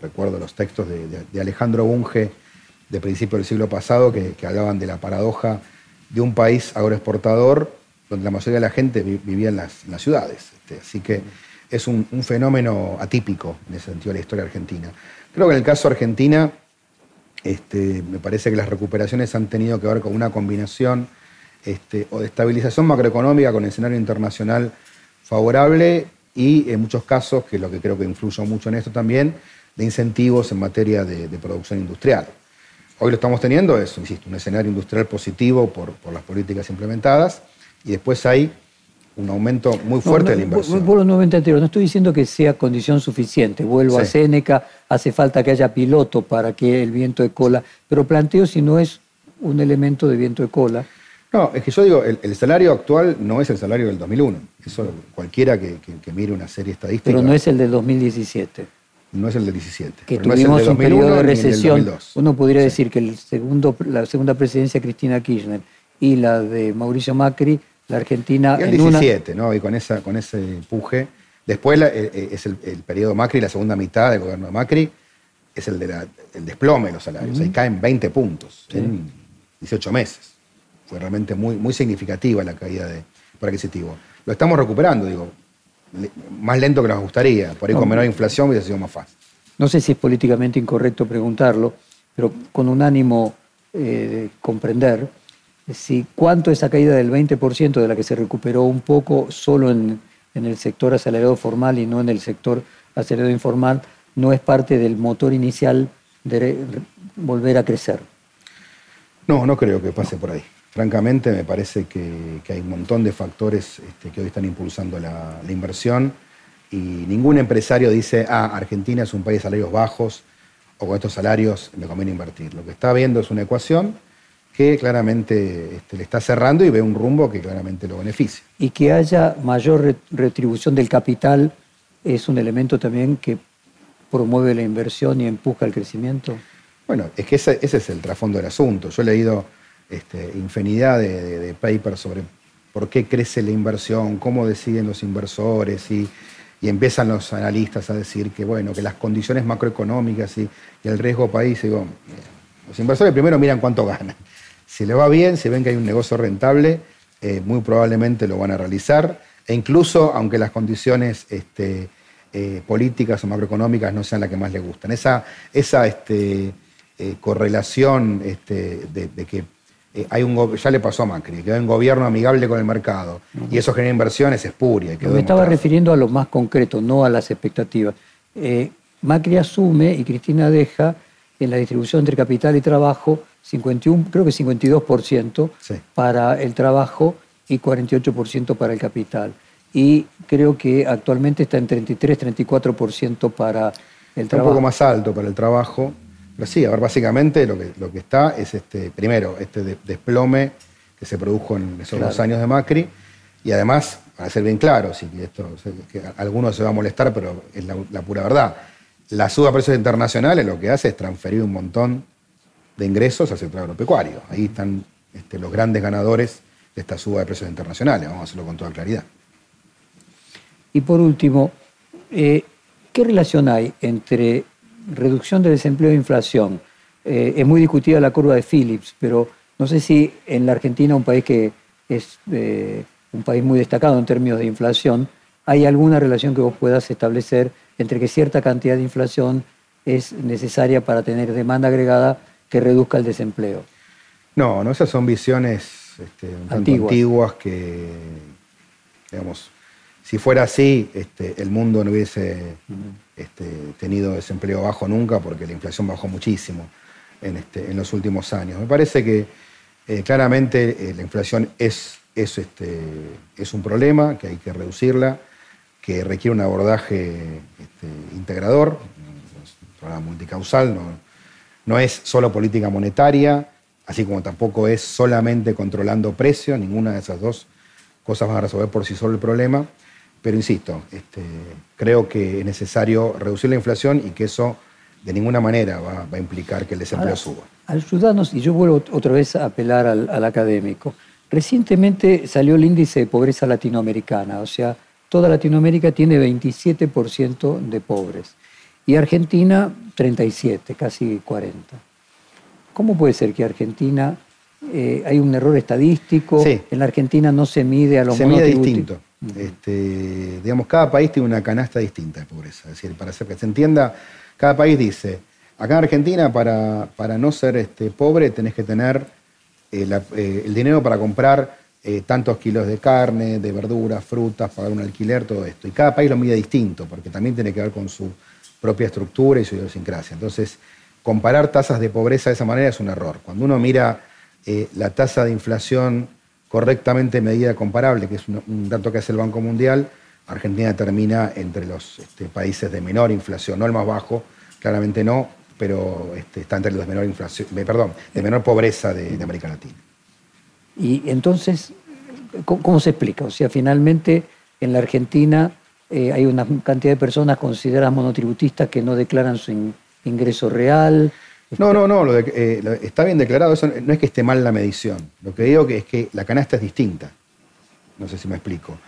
recuerdo los textos de, Alejandro Bunge de principio del siglo pasado que, hablaban de la paradoja de un país agroexportador donde la mayoría de la gente vivía en las, ciudades. Este, así que es un, fenómeno atípico en ese sentido de la historia argentina. Creo que en el caso de Argentina, este, me parece que las recuperaciones han tenido que ver con una combinación este, o de estabilización macroeconómica con el escenario internacional favorable y en muchos casos, que es lo que creo que influyó mucho en esto también, de incentivos en materia de, producción industrial. Hoy lo estamos teniendo, es, insisto, un escenario industrial positivo por, las políticas implementadas y después hay un aumento muy fuerte de la inversión. nuevamente no estoy diciendo que sea condición suficiente. Vuelvo a Seneca, hace falta que haya piloto para que el viento de cola, pero planteo si no es un elemento de viento de cola. No, es que yo digo, el, salario actual no es el salario del 2001. Eso cualquiera que, que mire una serie estadística. Pero no es el del 2017 no es el del 17. Que tuvimos un periodo de recesión. Uno podría decir que el segundo, la segunda presidencia de Cristina Kirchner y la de Mauricio Macri, la Argentina. Y el 17, ¿no? Y con, esa, con ese empuje. Después eh, eh, es el, periodo Macri, la segunda mitad del gobierno de Macri, es el, de el desplome de los salarios. Ahí caen 20 puntos en 18 meses. Fue realmente muy, muy significativa la caída de, por adquisitivo. Lo estamos recuperando, digo más lento que nos gustaría. Por ahí con menor inflación hubiese sido más fácil. No sé si es políticamente incorrecto preguntarlo, pero con un ánimo eh, de comprender si cuánto esa caída del 20% de la que se recuperó un poco solo en, el sector asalariado formal y no en el sector asalariado informal no es parte del motor inicial de volver a crecer. No, no creo que pase por ahí. Francamente, me parece que, hay un montón de factores este, que hoy están impulsando la, inversión y ningún empresario dice, ah, Argentina es un país de salarios bajos o con estos salarios me conviene invertir. Lo que está viendo es una ecuación que claramente este, le está cerrando y ve un rumbo que claramente lo beneficia. Y que haya mayor retribución del capital es un elemento también que promueve la inversión y empuja el crecimiento. Bueno, es que ese es el trasfondo del asunto. Yo he leído este, infinidad de, papers sobre por qué crece la inversión, cómo deciden los inversores y, empiezan los analistas a decir que, bueno, que las condiciones macroeconómicas y, el riesgo país, digo, los inversores primero miran cuánto ganan. Si le va bien, si ven que hay un negocio rentable, eh, muy probablemente lo van a realizar, e incluso aunque las condiciones este, eh, políticas o macroeconómicas no sean las que más les gustan. Esa, esa este, eh, correlación de, de que hay un, ya le pasó a Macri, quedó en gobierno amigable con el mercado y eso genera inversiones espuria. Me estaba refiriendo a lo más concreto, no a las expectativas. Macri asume y Cristina deja en la distribución entre capital y trabajo 51, creo que 52% para el trabajo y 48% para el capital. Y creo que actualmente está en 33-34% para el trabajo. Un poco más alto para el trabajo pero sí, a ver, básicamente lo que, lo que está es este, primero, este desplome que se produjo en esos dos años de Macri, y además, para ser bien claro, sí, esto, que algunos se va a molestar, pero es la, pura verdad. La suba de precios internacionales lo que hace es transferir un montón de ingresos al sector agropecuario. Ahí están este, los grandes ganadores de esta suba de precios internacionales, vamos a hacerlo con toda claridad. Y por último, eh, ¿qué relación hay entre reducción de desempleo e inflación? Eh, es muy discutida la curva de Phillips, pero no sé si en la Argentina, un país que es eh, un país muy destacado en términos de inflación, hay alguna relación que vos puedas establecer entre que cierta cantidad de inflación es necesaria para tener demanda agregada que reduzca el desempleo. No, no esas son visiones este, antiguas. que, digamos, si fuera así, este, el mundo no hubiese este, tenido desempleo bajo nunca porque la inflación bajó muchísimo en, este, en los últimos años. Me parece que eh, claramente eh, la inflación es, es, este, es un problema, que hay que reducirla, que requiere un abordaje integrador, un programa multicausal, no, no es solo política monetaria, así como tampoco es solamente controlando precios, ninguna de esas dos cosas van a resolver por sí solo el problema. Pero insisto, este, creo que es necesario reducir la inflación y que eso de ninguna manera va, a implicar que el desempleo suba. Ayúdanos, y yo vuelvo otra vez a apelar al, académico. Recientemente salió el índice de pobreza latinoamericana, o sea, toda Latinoamérica tiene 27% de pobres y Argentina 37, casi 40. ¿Cómo puede ser que Argentina eh, hay un error estadístico? En la Argentina no se mide a los Se mide distinto. Este, digamos, cada país tiene una canasta distinta de pobreza. Es decir, para hacer que se entienda, cada país dice, acá en Argentina para, para no ser este, pobre tenés que tener eh, eh, el dinero para comprar tantos kilos de carne, de verduras, frutas, pagar un alquiler, todo esto. Y cada país lo mide distinto, porque también tiene que ver con su propia estructura y su idiosincrasia. Entonces, comparar tasas de pobreza de esa manera es un error. Cuando uno mira eh, la tasa de inflación correctamente medida comparable, que es un, dato que hace el Banco Mundial, Argentina termina entre los este, países de menor inflación, no el más bajo, claramente no, pero este, está entre los de menor inflación, perdón, de menor pobreza de, América Latina. Y entonces, ¿cómo, se explica? O sea, finalmente en la Argentina eh, hay una cantidad de personas consideradas monotributistas que no declaran su ingreso real. No, no, no, eh, está bien declarado, eso no es que esté mal la medición. Lo que digo que es que la canasta es distinta. No sé si me explico.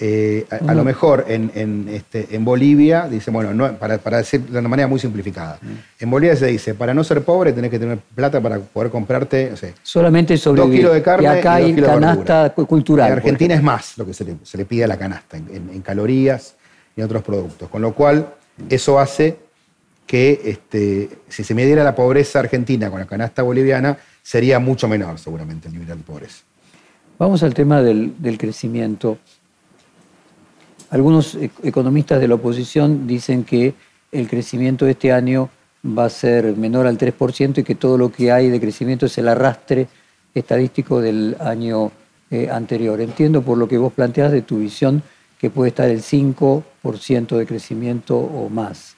Eh, a, lo mejor en, este, en Bolivia, dice, bueno, para, para decir de una manera muy simplificada, en Bolivia se dice, para no ser pobre tenés que tener plata para poder comprarte, solamente sobre dos kilos de carne y acá hay canasta cultural. En Argentina es más lo que se le, pide a la canasta, en, calorías y en otros productos. Con lo cual, eso hace que este, si se midiera la pobreza argentina con la canasta boliviana, sería mucho menor seguramente el nivel de pobreza. Vamos al tema del, del crecimiento. Algunos e-, economistas de la oposición dicen que el crecimiento de este año va a ser menor al 3% y que todo lo que hay de crecimiento es el arrastre estadístico del año eh, anterior. Entiendo por lo que vos planteas de tu visión que puede estar el 5% de crecimiento o más.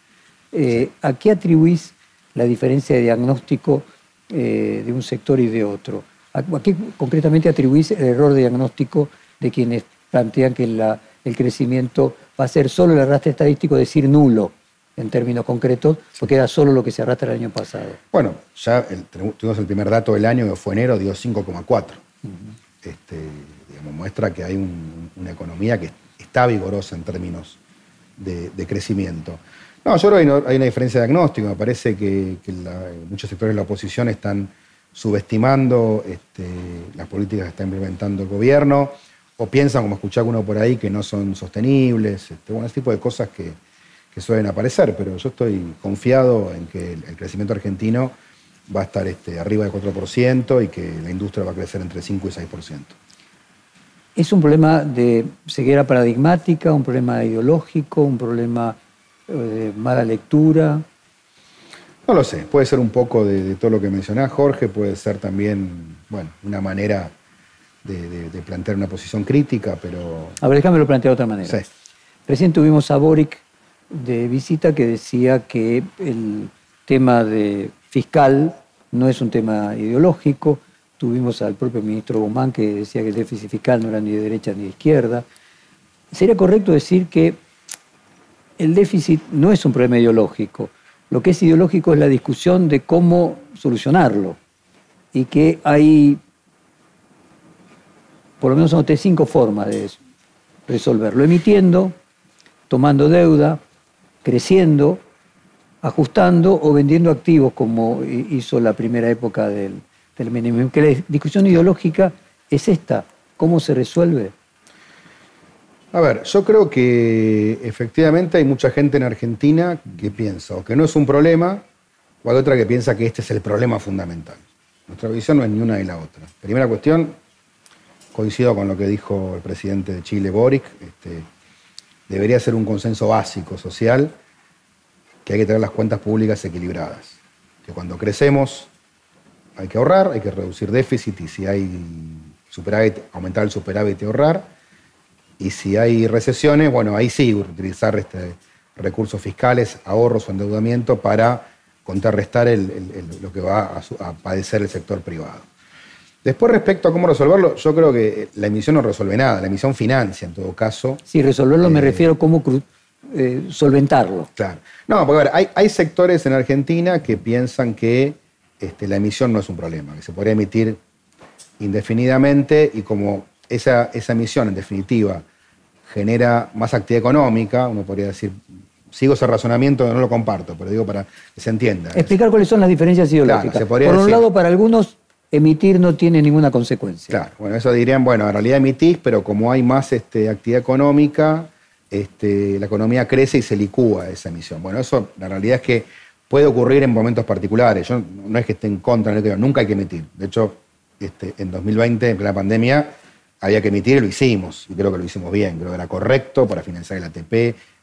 Eh, ¿A qué atribuís la diferencia de diagnóstico eh, de un sector y de otro? ¿A, qué concretamente atribuís el error de diagnóstico de quienes plantean que la el crecimiento va a ser solo el arrastre estadístico, decir nulo en términos concretos, porque era solo lo que se arrastra el año pasado. Bueno, ya tuvimos el primer dato del año, que fue enero, dio 5,4. este, muestra que hay una economía que está vigorosa en términos de, crecimiento. No, yo creo que hay una diferencia de diagnóstico. Me parece que, muchos sectores de la oposición están subestimando este, las políticas que está implementando el gobierno o piensan, como escuché alguno por ahí, que no son sostenibles, este, bueno, ese tipo de cosas que, suelen aparecer, pero yo estoy confiado en que el, crecimiento argentino va a estar este, arriba del 4% y que la industria va a crecer entre 5 y 6%. ¿Es un problema de ceguera paradigmática, un problema ideológico, un problema eh, de mala lectura? No lo sé, puede ser un poco de, de todo lo que mencionás, Jorge, puede ser también, bueno, una manera de, plantear una posición crítica, pero... A ver, déjame lo plantear de otra manera. Sí. Recién tuvimos a Boric de visita que decía que el tema de fiscal no es un tema ideológico. Tuvimos al propio ministro Guzmán que decía que el déficit fiscal no era ni de derecha ni de izquierda. Sería correcto decir que el déficit no es un problema ideológico. Lo que es ideológico es la discusión de cómo solucionarlo. Y que hay por lo menos anoté cinco formas de resolverlo. Emitiendo, tomando deuda, creciendo, ajustando o vendiendo activos como hizo la primera época del, del Que la discusión ideológica es esta. ¿Cómo se resuelve? A ver, yo creo que efectivamente hay mucha gente en Argentina que piensa o que no es un problema o hay otra que piensa que este es el problema fundamental. Nuestra visión no es ni una ni la otra. Primera cuestión, coincido con lo que dijo el presidente de Chile, Boric, este, debería ser un consenso básico social que hay que tener las cuentas públicas equilibradas. Que cuando crecemos hay que ahorrar, hay que reducir déficit y si hay superávit, aumentar el superávit y ahorrar. Y si hay recesiones, bueno, ahí sí utilizar este, recursos fiscales, ahorros o endeudamiento para contrarrestar lo que va a, padecer el sector privado. Después, respecto a cómo resolverlo, yo creo que la emisión no resuelve nada, la emisión financia en todo caso. Sí, resolverlo me eh, refiero a cómo eh, solventarlo. Claro. No, porque a ver, hay, sectores en Argentina que piensan que este, la emisión no es un problema, que se podría emitir indefinidamente y como esa, esa emisión en definitiva genera más actividad económica, uno podría decir, sigo ese razonamiento, no lo comparto, pero digo para que se entienda. Explicar cuáles son las diferencias ideológicas. Por un lado, para algunos, emitir no tiene ninguna consecuencia. Claro, bueno, eso dirían, bueno, en realidad emitís, pero como hay más este, actividad económica, este, la economía crece y se licúa esa emisión. Bueno, eso la realidad es que puede ocurrir en momentos particulares. Yo no es que esté en contra, nunca hay que emitir. De hecho, este, en 2020, en plena pandemia, había que emitir y lo hicimos. Y creo que lo hicimos bien. Creo que era correcto para financiar el ATP,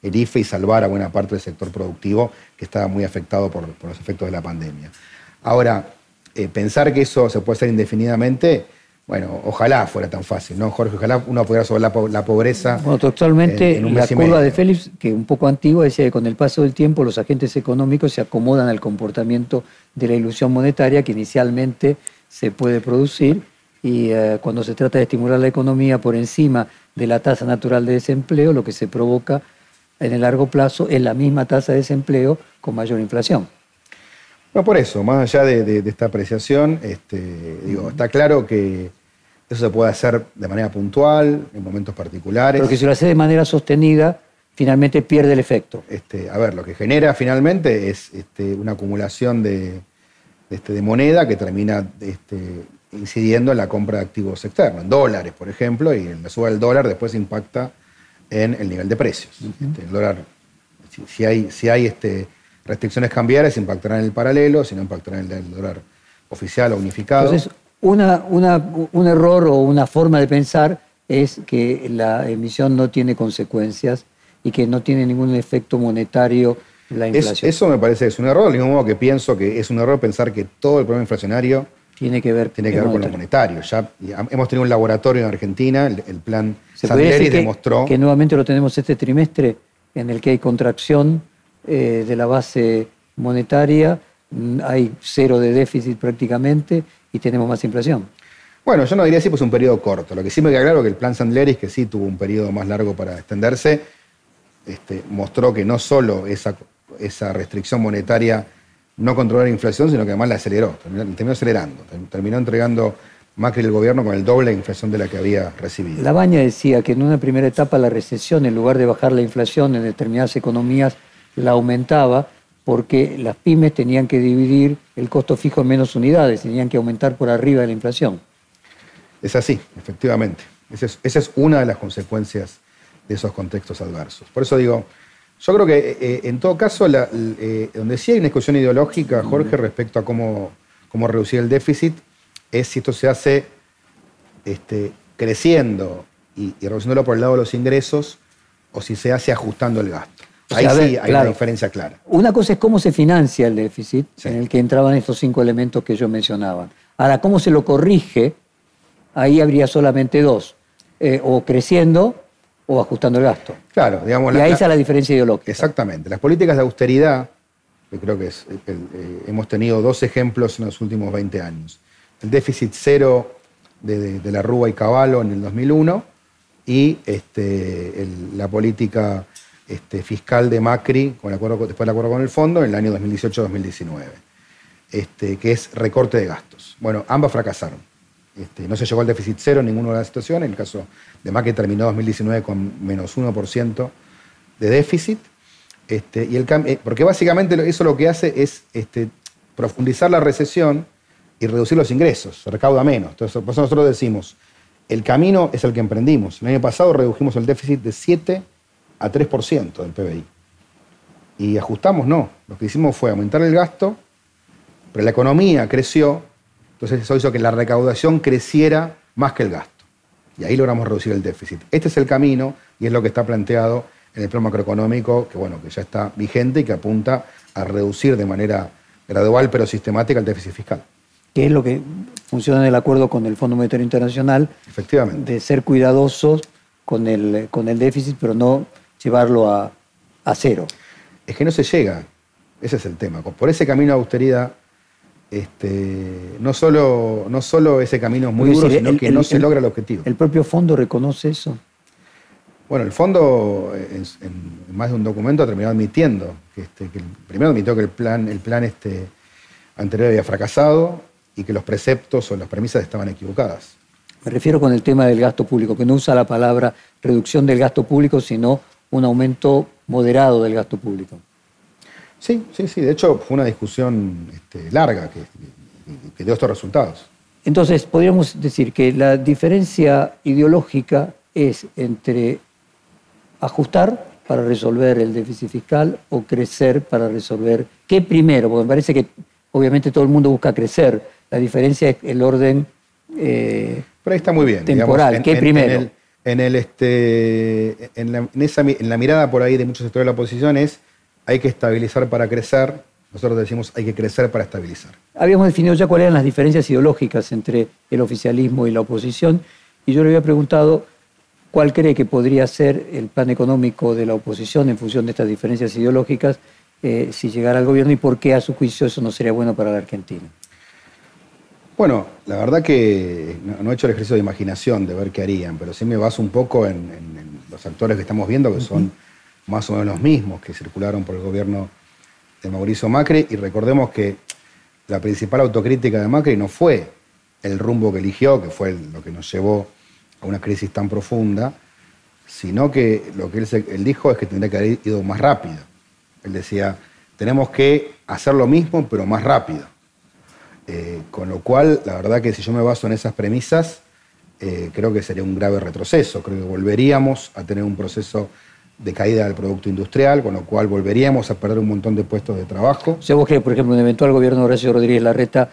el IFE y salvar a buena parte del sector productivo que estaba muy afectado por, los efectos de la pandemia. Ahora, eh, pensar que eso se puede hacer indefinidamente bueno, ojalá fuera tan fácil, ¿no, Jorge? Ojalá uno pudiera resolver la, pobreza. Bueno, totalmente. En, la curva de Félix, que un poco antigua, decía que con el paso del tiempo los agentes económicos se acomodan al comportamiento de la ilusión monetaria que inicialmente se puede producir y eh, cuando se trata de estimular la economía por encima de la tasa natural de desempleo, lo que se provoca en el largo plazo es la misma tasa de desempleo con mayor inflación. No, por eso, más allá de, esta apreciación, este, digo, está claro que eso se puede hacer de manera puntual, en momentos particulares. Porque si lo hace de manera sostenida, finalmente pierde el efecto. Este, a ver, lo que genera finalmente es este, una acumulación de, este, de moneda que termina incidiendo en la compra de activos externos, en dólares, por ejemplo, y en la suba del dólar después impacta en el nivel de precios. El dólar, si, hay, si hay este, restricciones cambiarias, impactarán en el paralelo, si no impactarán en el dólar oficial o unificado. Entonces, una, un error o una forma de pensar es que la emisión no tiene consecuencias y que no tiene ningún efecto monetario la inflación. eso me parece que es un error, del mismo modo que pienso que es un error pensar que todo el problema inflacionario tiene que ver, tiene que ver con lo monetario. Ya hemos tenido un laboratorio en Argentina, el, plan Sandleri demostró... Que nuevamente lo tenemos este trimestre, en el que hay contracción eh, de la base monetaria, mm, hay cero de déficit prácticamente y tenemos más inflación. Bueno, yo no diría así, pues un periodo corto. Lo que sí me queda claro que el plan Sandleris, que sí tuvo un periodo más largo para extenderse, este, mostró que no solo esa, esa restricción monetaria no controló la inflación, sino que además la aceleró, terminó, acelerando, terminó entregando Macri el gobierno con el doble de inflación de la que había recibido. La Baña decía que en una primera etapa la recesión, en lugar de bajar la inflación en determinadas economías, la aumentaba porque las pymes tenían que dividir el costo fijo en menos unidades, tenían que aumentar por arriba de la inflación. Es así, efectivamente. Esa es, una de las consecuencias de esos contextos adversos. Por eso digo, yo creo que eh, en todo caso, eh, donde sí hay una discusión ideológica, Jorge, respecto a cómo, cómo reducir el déficit, es si esto se hace este, creciendo y, y reduciéndolo por el lado de los ingresos o si se hace ajustando el gasto. Ahí sí hay una diferencia clara. Una cosa es cómo se financia el déficit, en el que entraban estos cinco elementos que yo mencionaba. Ahora, cómo se lo corrige, ahí habría solamente dos, eh, o creciendo o ajustando el gasto. Claro, digamos. Y ahí está la diferencia ideológica. Exactamente. Las políticas de austeridad, que creo que es, eh, hemos tenido dos ejemplos en los últimos 20 años. El déficit cero de, la Rúa y Caballo en el 2001 y este, la política este, fiscal de Macri, con el acuerdo, después del acuerdo con el fondo, en el año 2018-2019, este, que es recorte de gastos. Bueno, ambas fracasaron. Este, no se llegó al déficit cero en ninguna de las situaciones. En el caso de Macri terminó 2019 con menos 1% de déficit. Y el, eh, porque básicamente eso lo que hace es profundizar la recesión y reducir los ingresos, se recauda menos. Entonces, nosotros decimos, el camino es el que emprendimos. El año pasado redujimos el déficit de 7 a 3% del PBI. Y ajustamos, no. Lo que hicimos fue aumentar el gasto, pero la economía creció, entonces eso hizo que la recaudación creciera más que el gasto. Y ahí logramos reducir el déficit. Este es el camino y es lo que está planteado en el plan macroeconómico, que bueno, que ya está vigente y que apunta a reducir de manera gradual pero sistemática el déficit fiscal. Que es lo que funciona en el acuerdo con el Fondo Monetario Internacional. Efectivamente. De ser cuidadosos con el, con el déficit, pero no llevarlo a, cero. Es que no se llega, ese es el tema. Por ese camino de austeridad, este, no, solo, no solo ese camino es muy duro, sino que no se logra el objetivo. ¿El propio fondo reconoce eso? Bueno, el fondo en, más de un documento ha terminado admitiendo que, este, primero admitió que el plan, el plan este, anterior había fracasado y que los preceptos o las premisas estaban equivocadas. Me refiero con el tema del gasto público, que no usa la palabra reducción del gasto público, sino un aumento moderado del gasto público. Sí, sí, sí. De hecho, fue una discusión este, larga que, que dio estos resultados. Entonces, podríamos decir que la diferencia ideológica es entre ajustar para resolver el déficit fiscal o crecer para resolver qué primero, porque me parece que obviamente todo el mundo busca crecer, la diferencia es el orden eh, Pero ahí está muy bien. Temporal, ¿qué primero? En, el, este, en, la, en la mirada por ahí de muchos sectores de la oposición es hay que estabilizar para crecer, nosotros decimos hay que crecer para estabilizar. Habíamos definido ya cuáles eran las diferencias ideológicas entre el oficialismo y la oposición, y yo le había preguntado ¿Cuál cree que podría ser el plan económico de la oposición en función de estas diferencias ideológicas eh, si llegara al gobierno y por qué a su juicio eso no sería bueno para la Argentina? Bueno, la verdad que no, he hecho el ejercicio de imaginación de ver qué harían, pero sí me baso un poco en, los actores que estamos viendo, que son más o menos los mismos que circularon por el gobierno de Mauricio Macri, y recordemos que la principal autocrítica de Macri no fue el rumbo que eligió, que fue lo que nos llevó a una crisis tan profunda, sino que lo que él, dijo es que tendría que haber ido más rápido. Él decía, tenemos que hacer lo mismo, pero más rápido. Eh, con lo cual, la verdad que si yo me baso en esas premisas, eh, creo que sería un grave retroceso. Creo que volveríamos a tener un proceso de caída del producto industrial, con lo cual volveríamos a perder un montón de puestos de trabajo. O sea, vos que, por ejemplo, un eventual gobierno de Horacio Rodríguez Larreta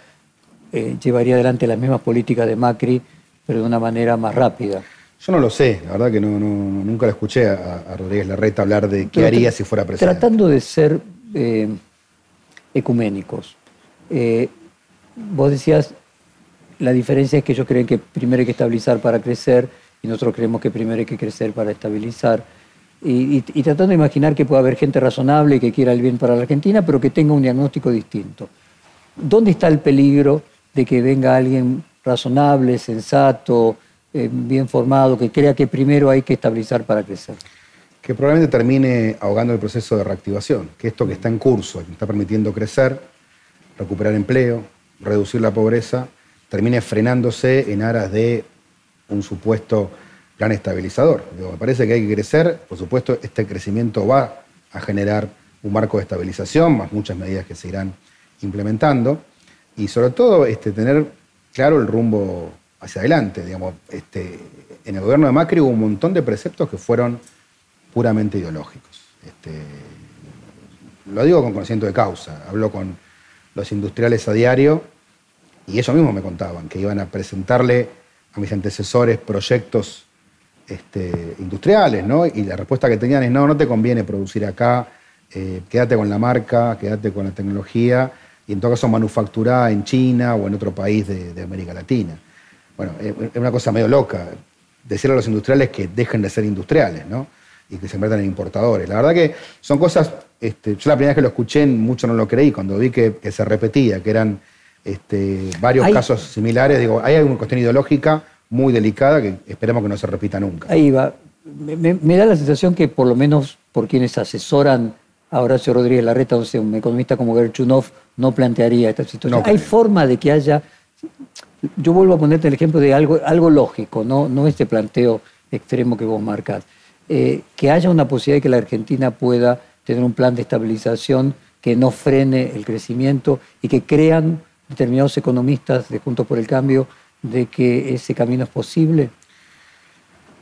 eh, llevaría adelante las mismas políticas de Macri pero de una manera más rápida. Yo no lo sé, la verdad que no, nunca lo escuché a, Rodríguez Larreta hablar de qué haría si fuera presidente. Tratando de ser eh, ecuménicos, vos decías, la diferencia es que ellos creen que primero hay que estabilizar para crecer y nosotros creemos que primero hay que crecer para estabilizar. Y, tratando de imaginar que puede haber gente razonable que quiera el bien para la Argentina, pero que tenga un diagnóstico distinto. ¿Dónde está el peligro de que venga alguien razonable, sensato, eh, bien formado, que crea que primero hay que estabilizar para crecer. Que probablemente termine ahogando el proceso de reactivación, que esto que está en curso, que está permitiendo crecer, recuperar empleo, reducir la pobreza, termine frenándose en aras de un supuesto plan estabilizador. me parece que hay que crecer, por supuesto este crecimiento va a generar un marco de estabilización, más muchas medidas que se irán implementando, y sobre todo este, tener claro el rumbo hacia adelante. Digamos, este, en el gobierno de Macri hubo un montón de preceptos que fueron puramente ideológicos. Este, lo digo con conocimiento de causa. Hablo con los industriales a diario y ellos mismos me contaban que iban a presentarle a mis antecesores proyectos este, industriales, ¿no? Y la respuesta que tenían es, no, no te conviene producir acá, eh, quédate con la marca, quédate con la tecnología y en todo caso manufacturada en China o en otro país de, América Latina. Bueno, es una cosa medio loca decirle a los industriales que dejen de ser industriales, ¿no? Y que se metan en importadores. La verdad que son cosas, este, yo la primera vez que lo escuché mucho no lo creí, cuando vi que, se repetía, que eran este, varios casos similares, digo, hay una cuestión ideológica muy delicada que esperemos que no se repita nunca. Ahí va. me da la sensación que por lo menos por quienes asesoran a Horacio Rodríguez Larreta, o sea, un economista como Gerchunov no plantearía esta situación. ¿Hay forma de que haya, yo vuelvo a ponerte el ejemplo de algo, algo lógico, no, no este planteo extremo que vos marcás. Eh, que haya una posibilidad de que la Argentina pueda tener un plan de estabilización que no frene el crecimiento y que crean determinados economistas de Juntos por el Cambio de que ese camino es posible?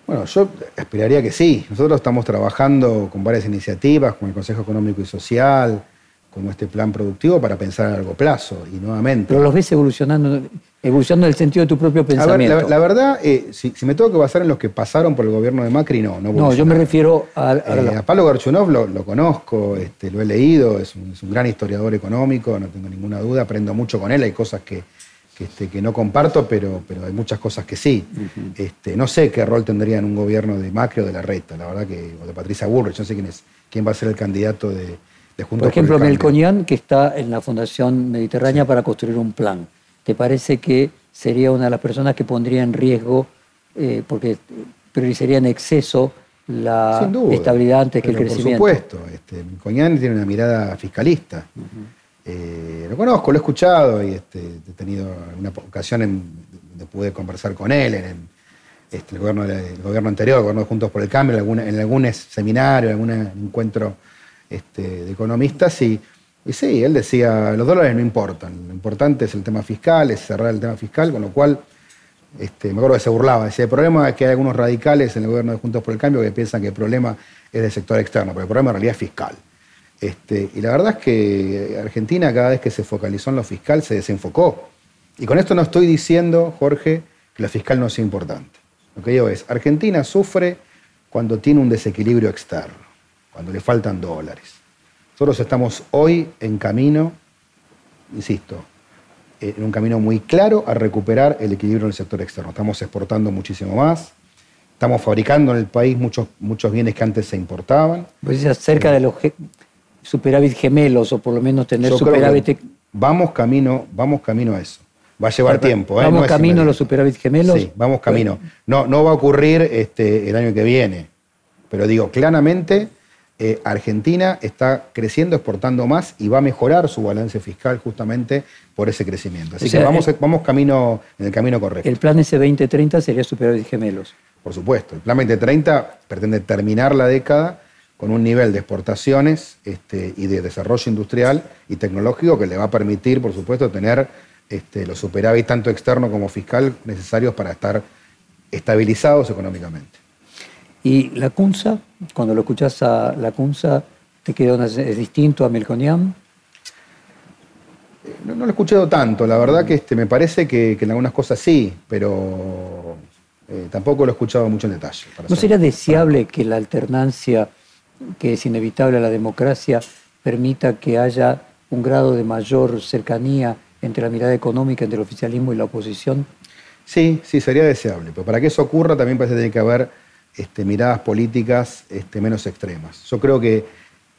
Bueno, yo esperaría que sí. Nosotros estamos trabajando con varias iniciativas, con el Consejo Económico y Social, con este plan productivo para pensar a largo plazo y nuevamente. Pero los ves evolucionando, evolucionando en el sentido de tu propio pensamiento. la, verdad, eh, si, me tengo que basar en los que pasaron por el gobierno de Macri, no. No, no yo me refiero a... A, eh, Pablo Garchunov lo, conozco, este, lo he leído, es un, es un, gran historiador económico, no tengo ninguna duda, aprendo mucho con él, hay cosas que, que, este, que no comparto, pero, pero hay muchas cosas que sí. este, no sé qué rol tendría en un gobierno de Macri o de la Reta, la verdad que, o de Patricia Burrich, no sé quién es, quién va a ser el candidato de, de Juntos Por ejemplo, Melcoñán, que está en la Fundación Mediterránea para construir un plan. ¿Te parece que sería una de las personas que pondría en riesgo, eh, porque priorizaría en exceso la estabilidad antes que el crecimiento? Por supuesto, este, Melcoñán tiene una mirada fiscalista. Eh, lo conozco, lo he escuchado y este, he tenido una ocasión en, donde pude conversar con él en, este, el, gobierno, el, gobierno, anterior, el gobierno Juntos por el Cambio, en, algún, algún seminario, en algún encuentro este, de economistas y, sí, él decía, los dólares no importan, lo importante es el tema fiscal, es cerrar el tema fiscal, con lo cual, este, me acuerdo que se burlaba, decía, el problema es que hay algunos radicales en el gobierno de Juntos por el Cambio que piensan que el problema es del sector externo, pero el problema en realidad es fiscal. Este, y la verdad es que Argentina cada vez que se focalizó en lo fiscal se desenfocó. Y con esto no estoy diciendo, Jorge, que lo fiscal no sea importante. Lo que digo es, Argentina sufre cuando tiene un desequilibrio externo, cuando le faltan dólares. Nosotros estamos hoy en camino, insisto, en un camino muy claro a recuperar el equilibrio en el sector externo. Estamos exportando muchísimo más, estamos fabricando en el país muchos, muchos bienes que antes se importaban. Pues cerca de los superávit gemelos o por lo menos tener superávit. Vamos camino, vamos camino a eso. Va a llevar tiempo. ¿eh? Vamos camino a los superávit gemelos. Sí, vamos camino. No, no va a ocurrir este, el año que viene. Pero digo, claramente eh, Argentina está creciendo, exportando más y va a mejorar su balance fiscal justamente por ese crecimiento. Así que vamos, vamos camino, en el camino correcto. El plan S2030 sería superávit gemelos. Por supuesto. El plan 2030 pretende terminar la década con un nivel de exportaciones este, y de desarrollo industrial y tecnológico que le va a permitir, por supuesto, tener este, los superávit tanto externo como fiscal necesarios para estar estabilizados económicamente. ¿Y la CUNSA? Cuando lo escuchás a la CUNSA, ¿te queda es distinto a Melconian? Eh, no, lo he escuchado tanto, la verdad que este, me parece que, en algunas cosas sí, pero eh, tampoco lo he escuchado mucho en detalle. ¿No sería deseable que la alternancia que es inevitable a la democracia, permita que haya un grado de mayor cercanía entre la mirada económica, entre el oficialismo y la oposición? Sí, sí, sería deseable. Pero para que eso ocurra también parece que tiene que haber este, miradas políticas este, menos extremas. Yo creo que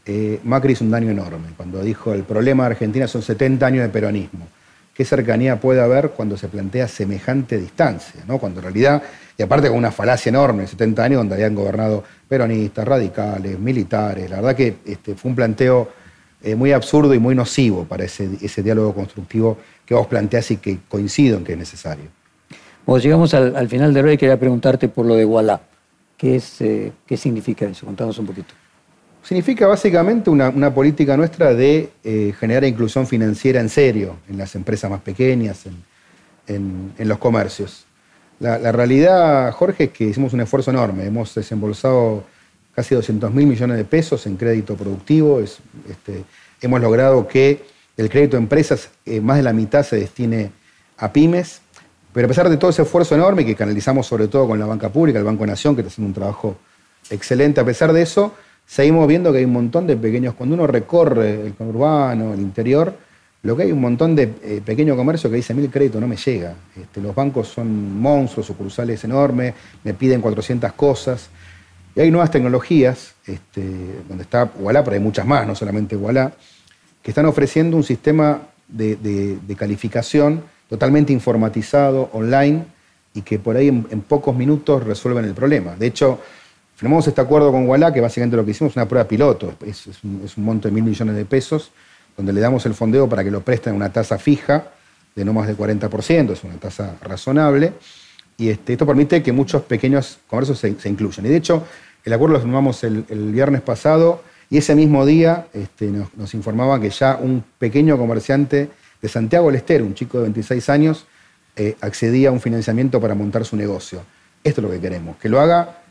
eh, Macri hizo un daño enorme cuando dijo el problema de Argentina son 70 años de peronismo. ¿Qué cercanía puede haber cuando se plantea semejante distancia? ¿no? Cuando en realidad y aparte con una falacia enorme, 70 años donde habían gobernado peronistas, radicales, militares. La verdad que este, fue un planteo eh, muy absurdo y muy nocivo para ese, diálogo constructivo que vos planteás y que coincido en que es necesario. Bueno, llegamos al, final de hoy quería preguntarte por lo de Wallah. ¿Qué, es, eh, ¿Qué significa eso? Contanos un poquito. Significa básicamente una, política nuestra de eh, generar inclusión financiera en serio en las empresas más pequeñas, en los comercios. La, realidad, Jorge, es que hicimos un esfuerzo enorme. Hemos desembolsado casi 200 mil millones de pesos en crédito productivo. Este, hemos logrado que el crédito de empresas, eh, más de la mitad se destine a pymes. Pero a pesar de todo ese esfuerzo enorme que canalizamos sobre todo con la banca pública, el Banco Nación, que está haciendo un trabajo excelente, a pesar de eso, seguimos viendo que hay un montón de pequeños, cuando uno recorre el conurbano, el interior, lo que hay un montón de eh, pequeño comercio que dice, el crédito no me llega. Este, los bancos son monstruos, sucursales enormes, me piden 400 cosas. Y hay nuevas tecnologías, este, donde está Wallah, pero hay muchas más, no solamente Wallah, que están ofreciendo un sistema de, calificación totalmente informatizado, online, y que por ahí en, pocos minutos resuelven el problema. De hecho, firmamos este acuerdo con Wallah, que básicamente lo que hicimos es una prueba piloto, es, un, es monto de mil millones de pesos, donde le damos el fondeo para que lo presten a una tasa fija de no más del 40%, es una tasa razonable, y este, esto permite que muchos pequeños comercios se, incluyan. Y de hecho, el acuerdo lo firmamos el, viernes pasado y ese mismo día este, nos, nos, informaban que ya un pequeño comerciante de Santiago del un chico de 26 años, eh, accedía a un financiamiento para montar su negocio. Esto es lo que queremos, que lo haga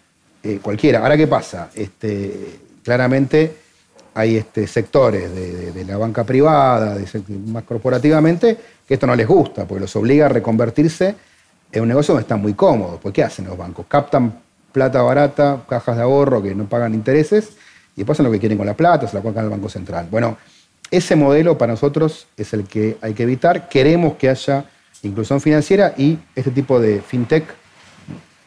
eh, cualquiera. Ahora, ¿qué pasa? Este, claramente hay este, sectores de, la banca privada, más corporativamente, que esto no les gusta, porque los obliga a reconvertirse en un negocio donde están muy cómodos. Pues, ¿qué hacen los bancos? Captan plata barata, cajas de ahorro que no pagan intereses, y hacen lo que quieren con la plata, se la colocan al Banco Central. Bueno, ese modelo para nosotros es el que hay que evitar. Queremos que haya inclusión financiera y este tipo de fintech,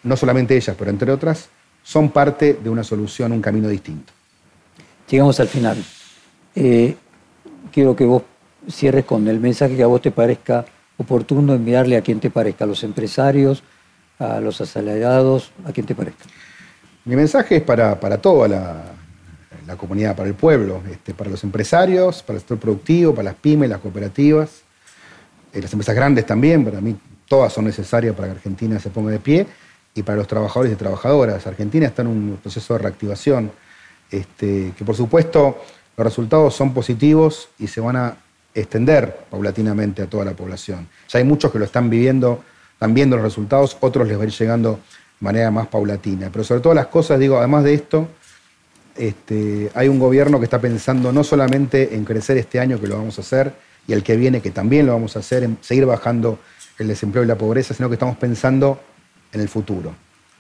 no solamente ellas, pero entre otras, son parte de una solución, un camino distinto. Llegamos al final. Eh, quiero que vos cierres con el mensaje que a vos te parezca oportuno enviarle a quien te parezca, a los empresarios, a los asalariados, a quien te parezca. Mi mensaje es para, para toda la, comunidad, para el pueblo, este, para los empresarios, para el sector productivo, para las pymes, las cooperativas, eh, las empresas grandes también, para mí todas son necesarias para que Argentina se ponga de pie, y para los trabajadores y trabajadoras. Argentina está en un proceso de reactivación, este, que por supuesto los resultados son positivos y se van a extender paulatinamente a toda la población. Ya hay muchos que lo están viviendo, están viendo los resultados, otros les va a ir llegando de manera más paulatina. Pero sobre todas las cosas, digo, además de esto, este, hay un gobierno que está pensando no solamente en crecer este año, que lo vamos a hacer, y el que viene, que también lo vamos a hacer, en seguir bajando el desempleo y la pobreza, sino que estamos pensando en el futuro.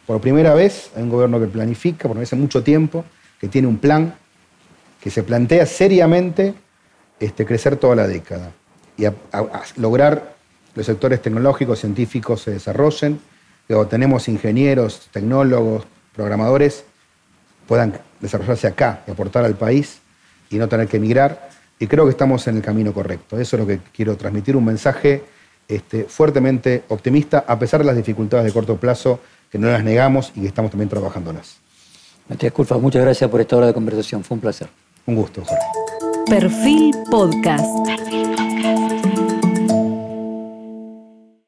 Por primera vez hay un gobierno que planifica, por hace mucho tiempo, que tiene un plan, que se plantea seriamente este, crecer toda la década y a, lograr los sectores tecnológicos, científicos se desarrollen, que tenemos ingenieros, tecnólogos, programadores, puedan desarrollarse acá y aportar al país y no tener que emigrar. Y creo que estamos en el camino correcto. Eso es lo que quiero transmitir, un mensaje este, fuertemente optimista, a pesar de las dificultades de corto plazo, que no las negamos y que estamos también trabajándolas. Matías Culfa, muchas gracias por esta hora de conversación. Fue un placer. Un gusto, Jorge. Perfil Podcast.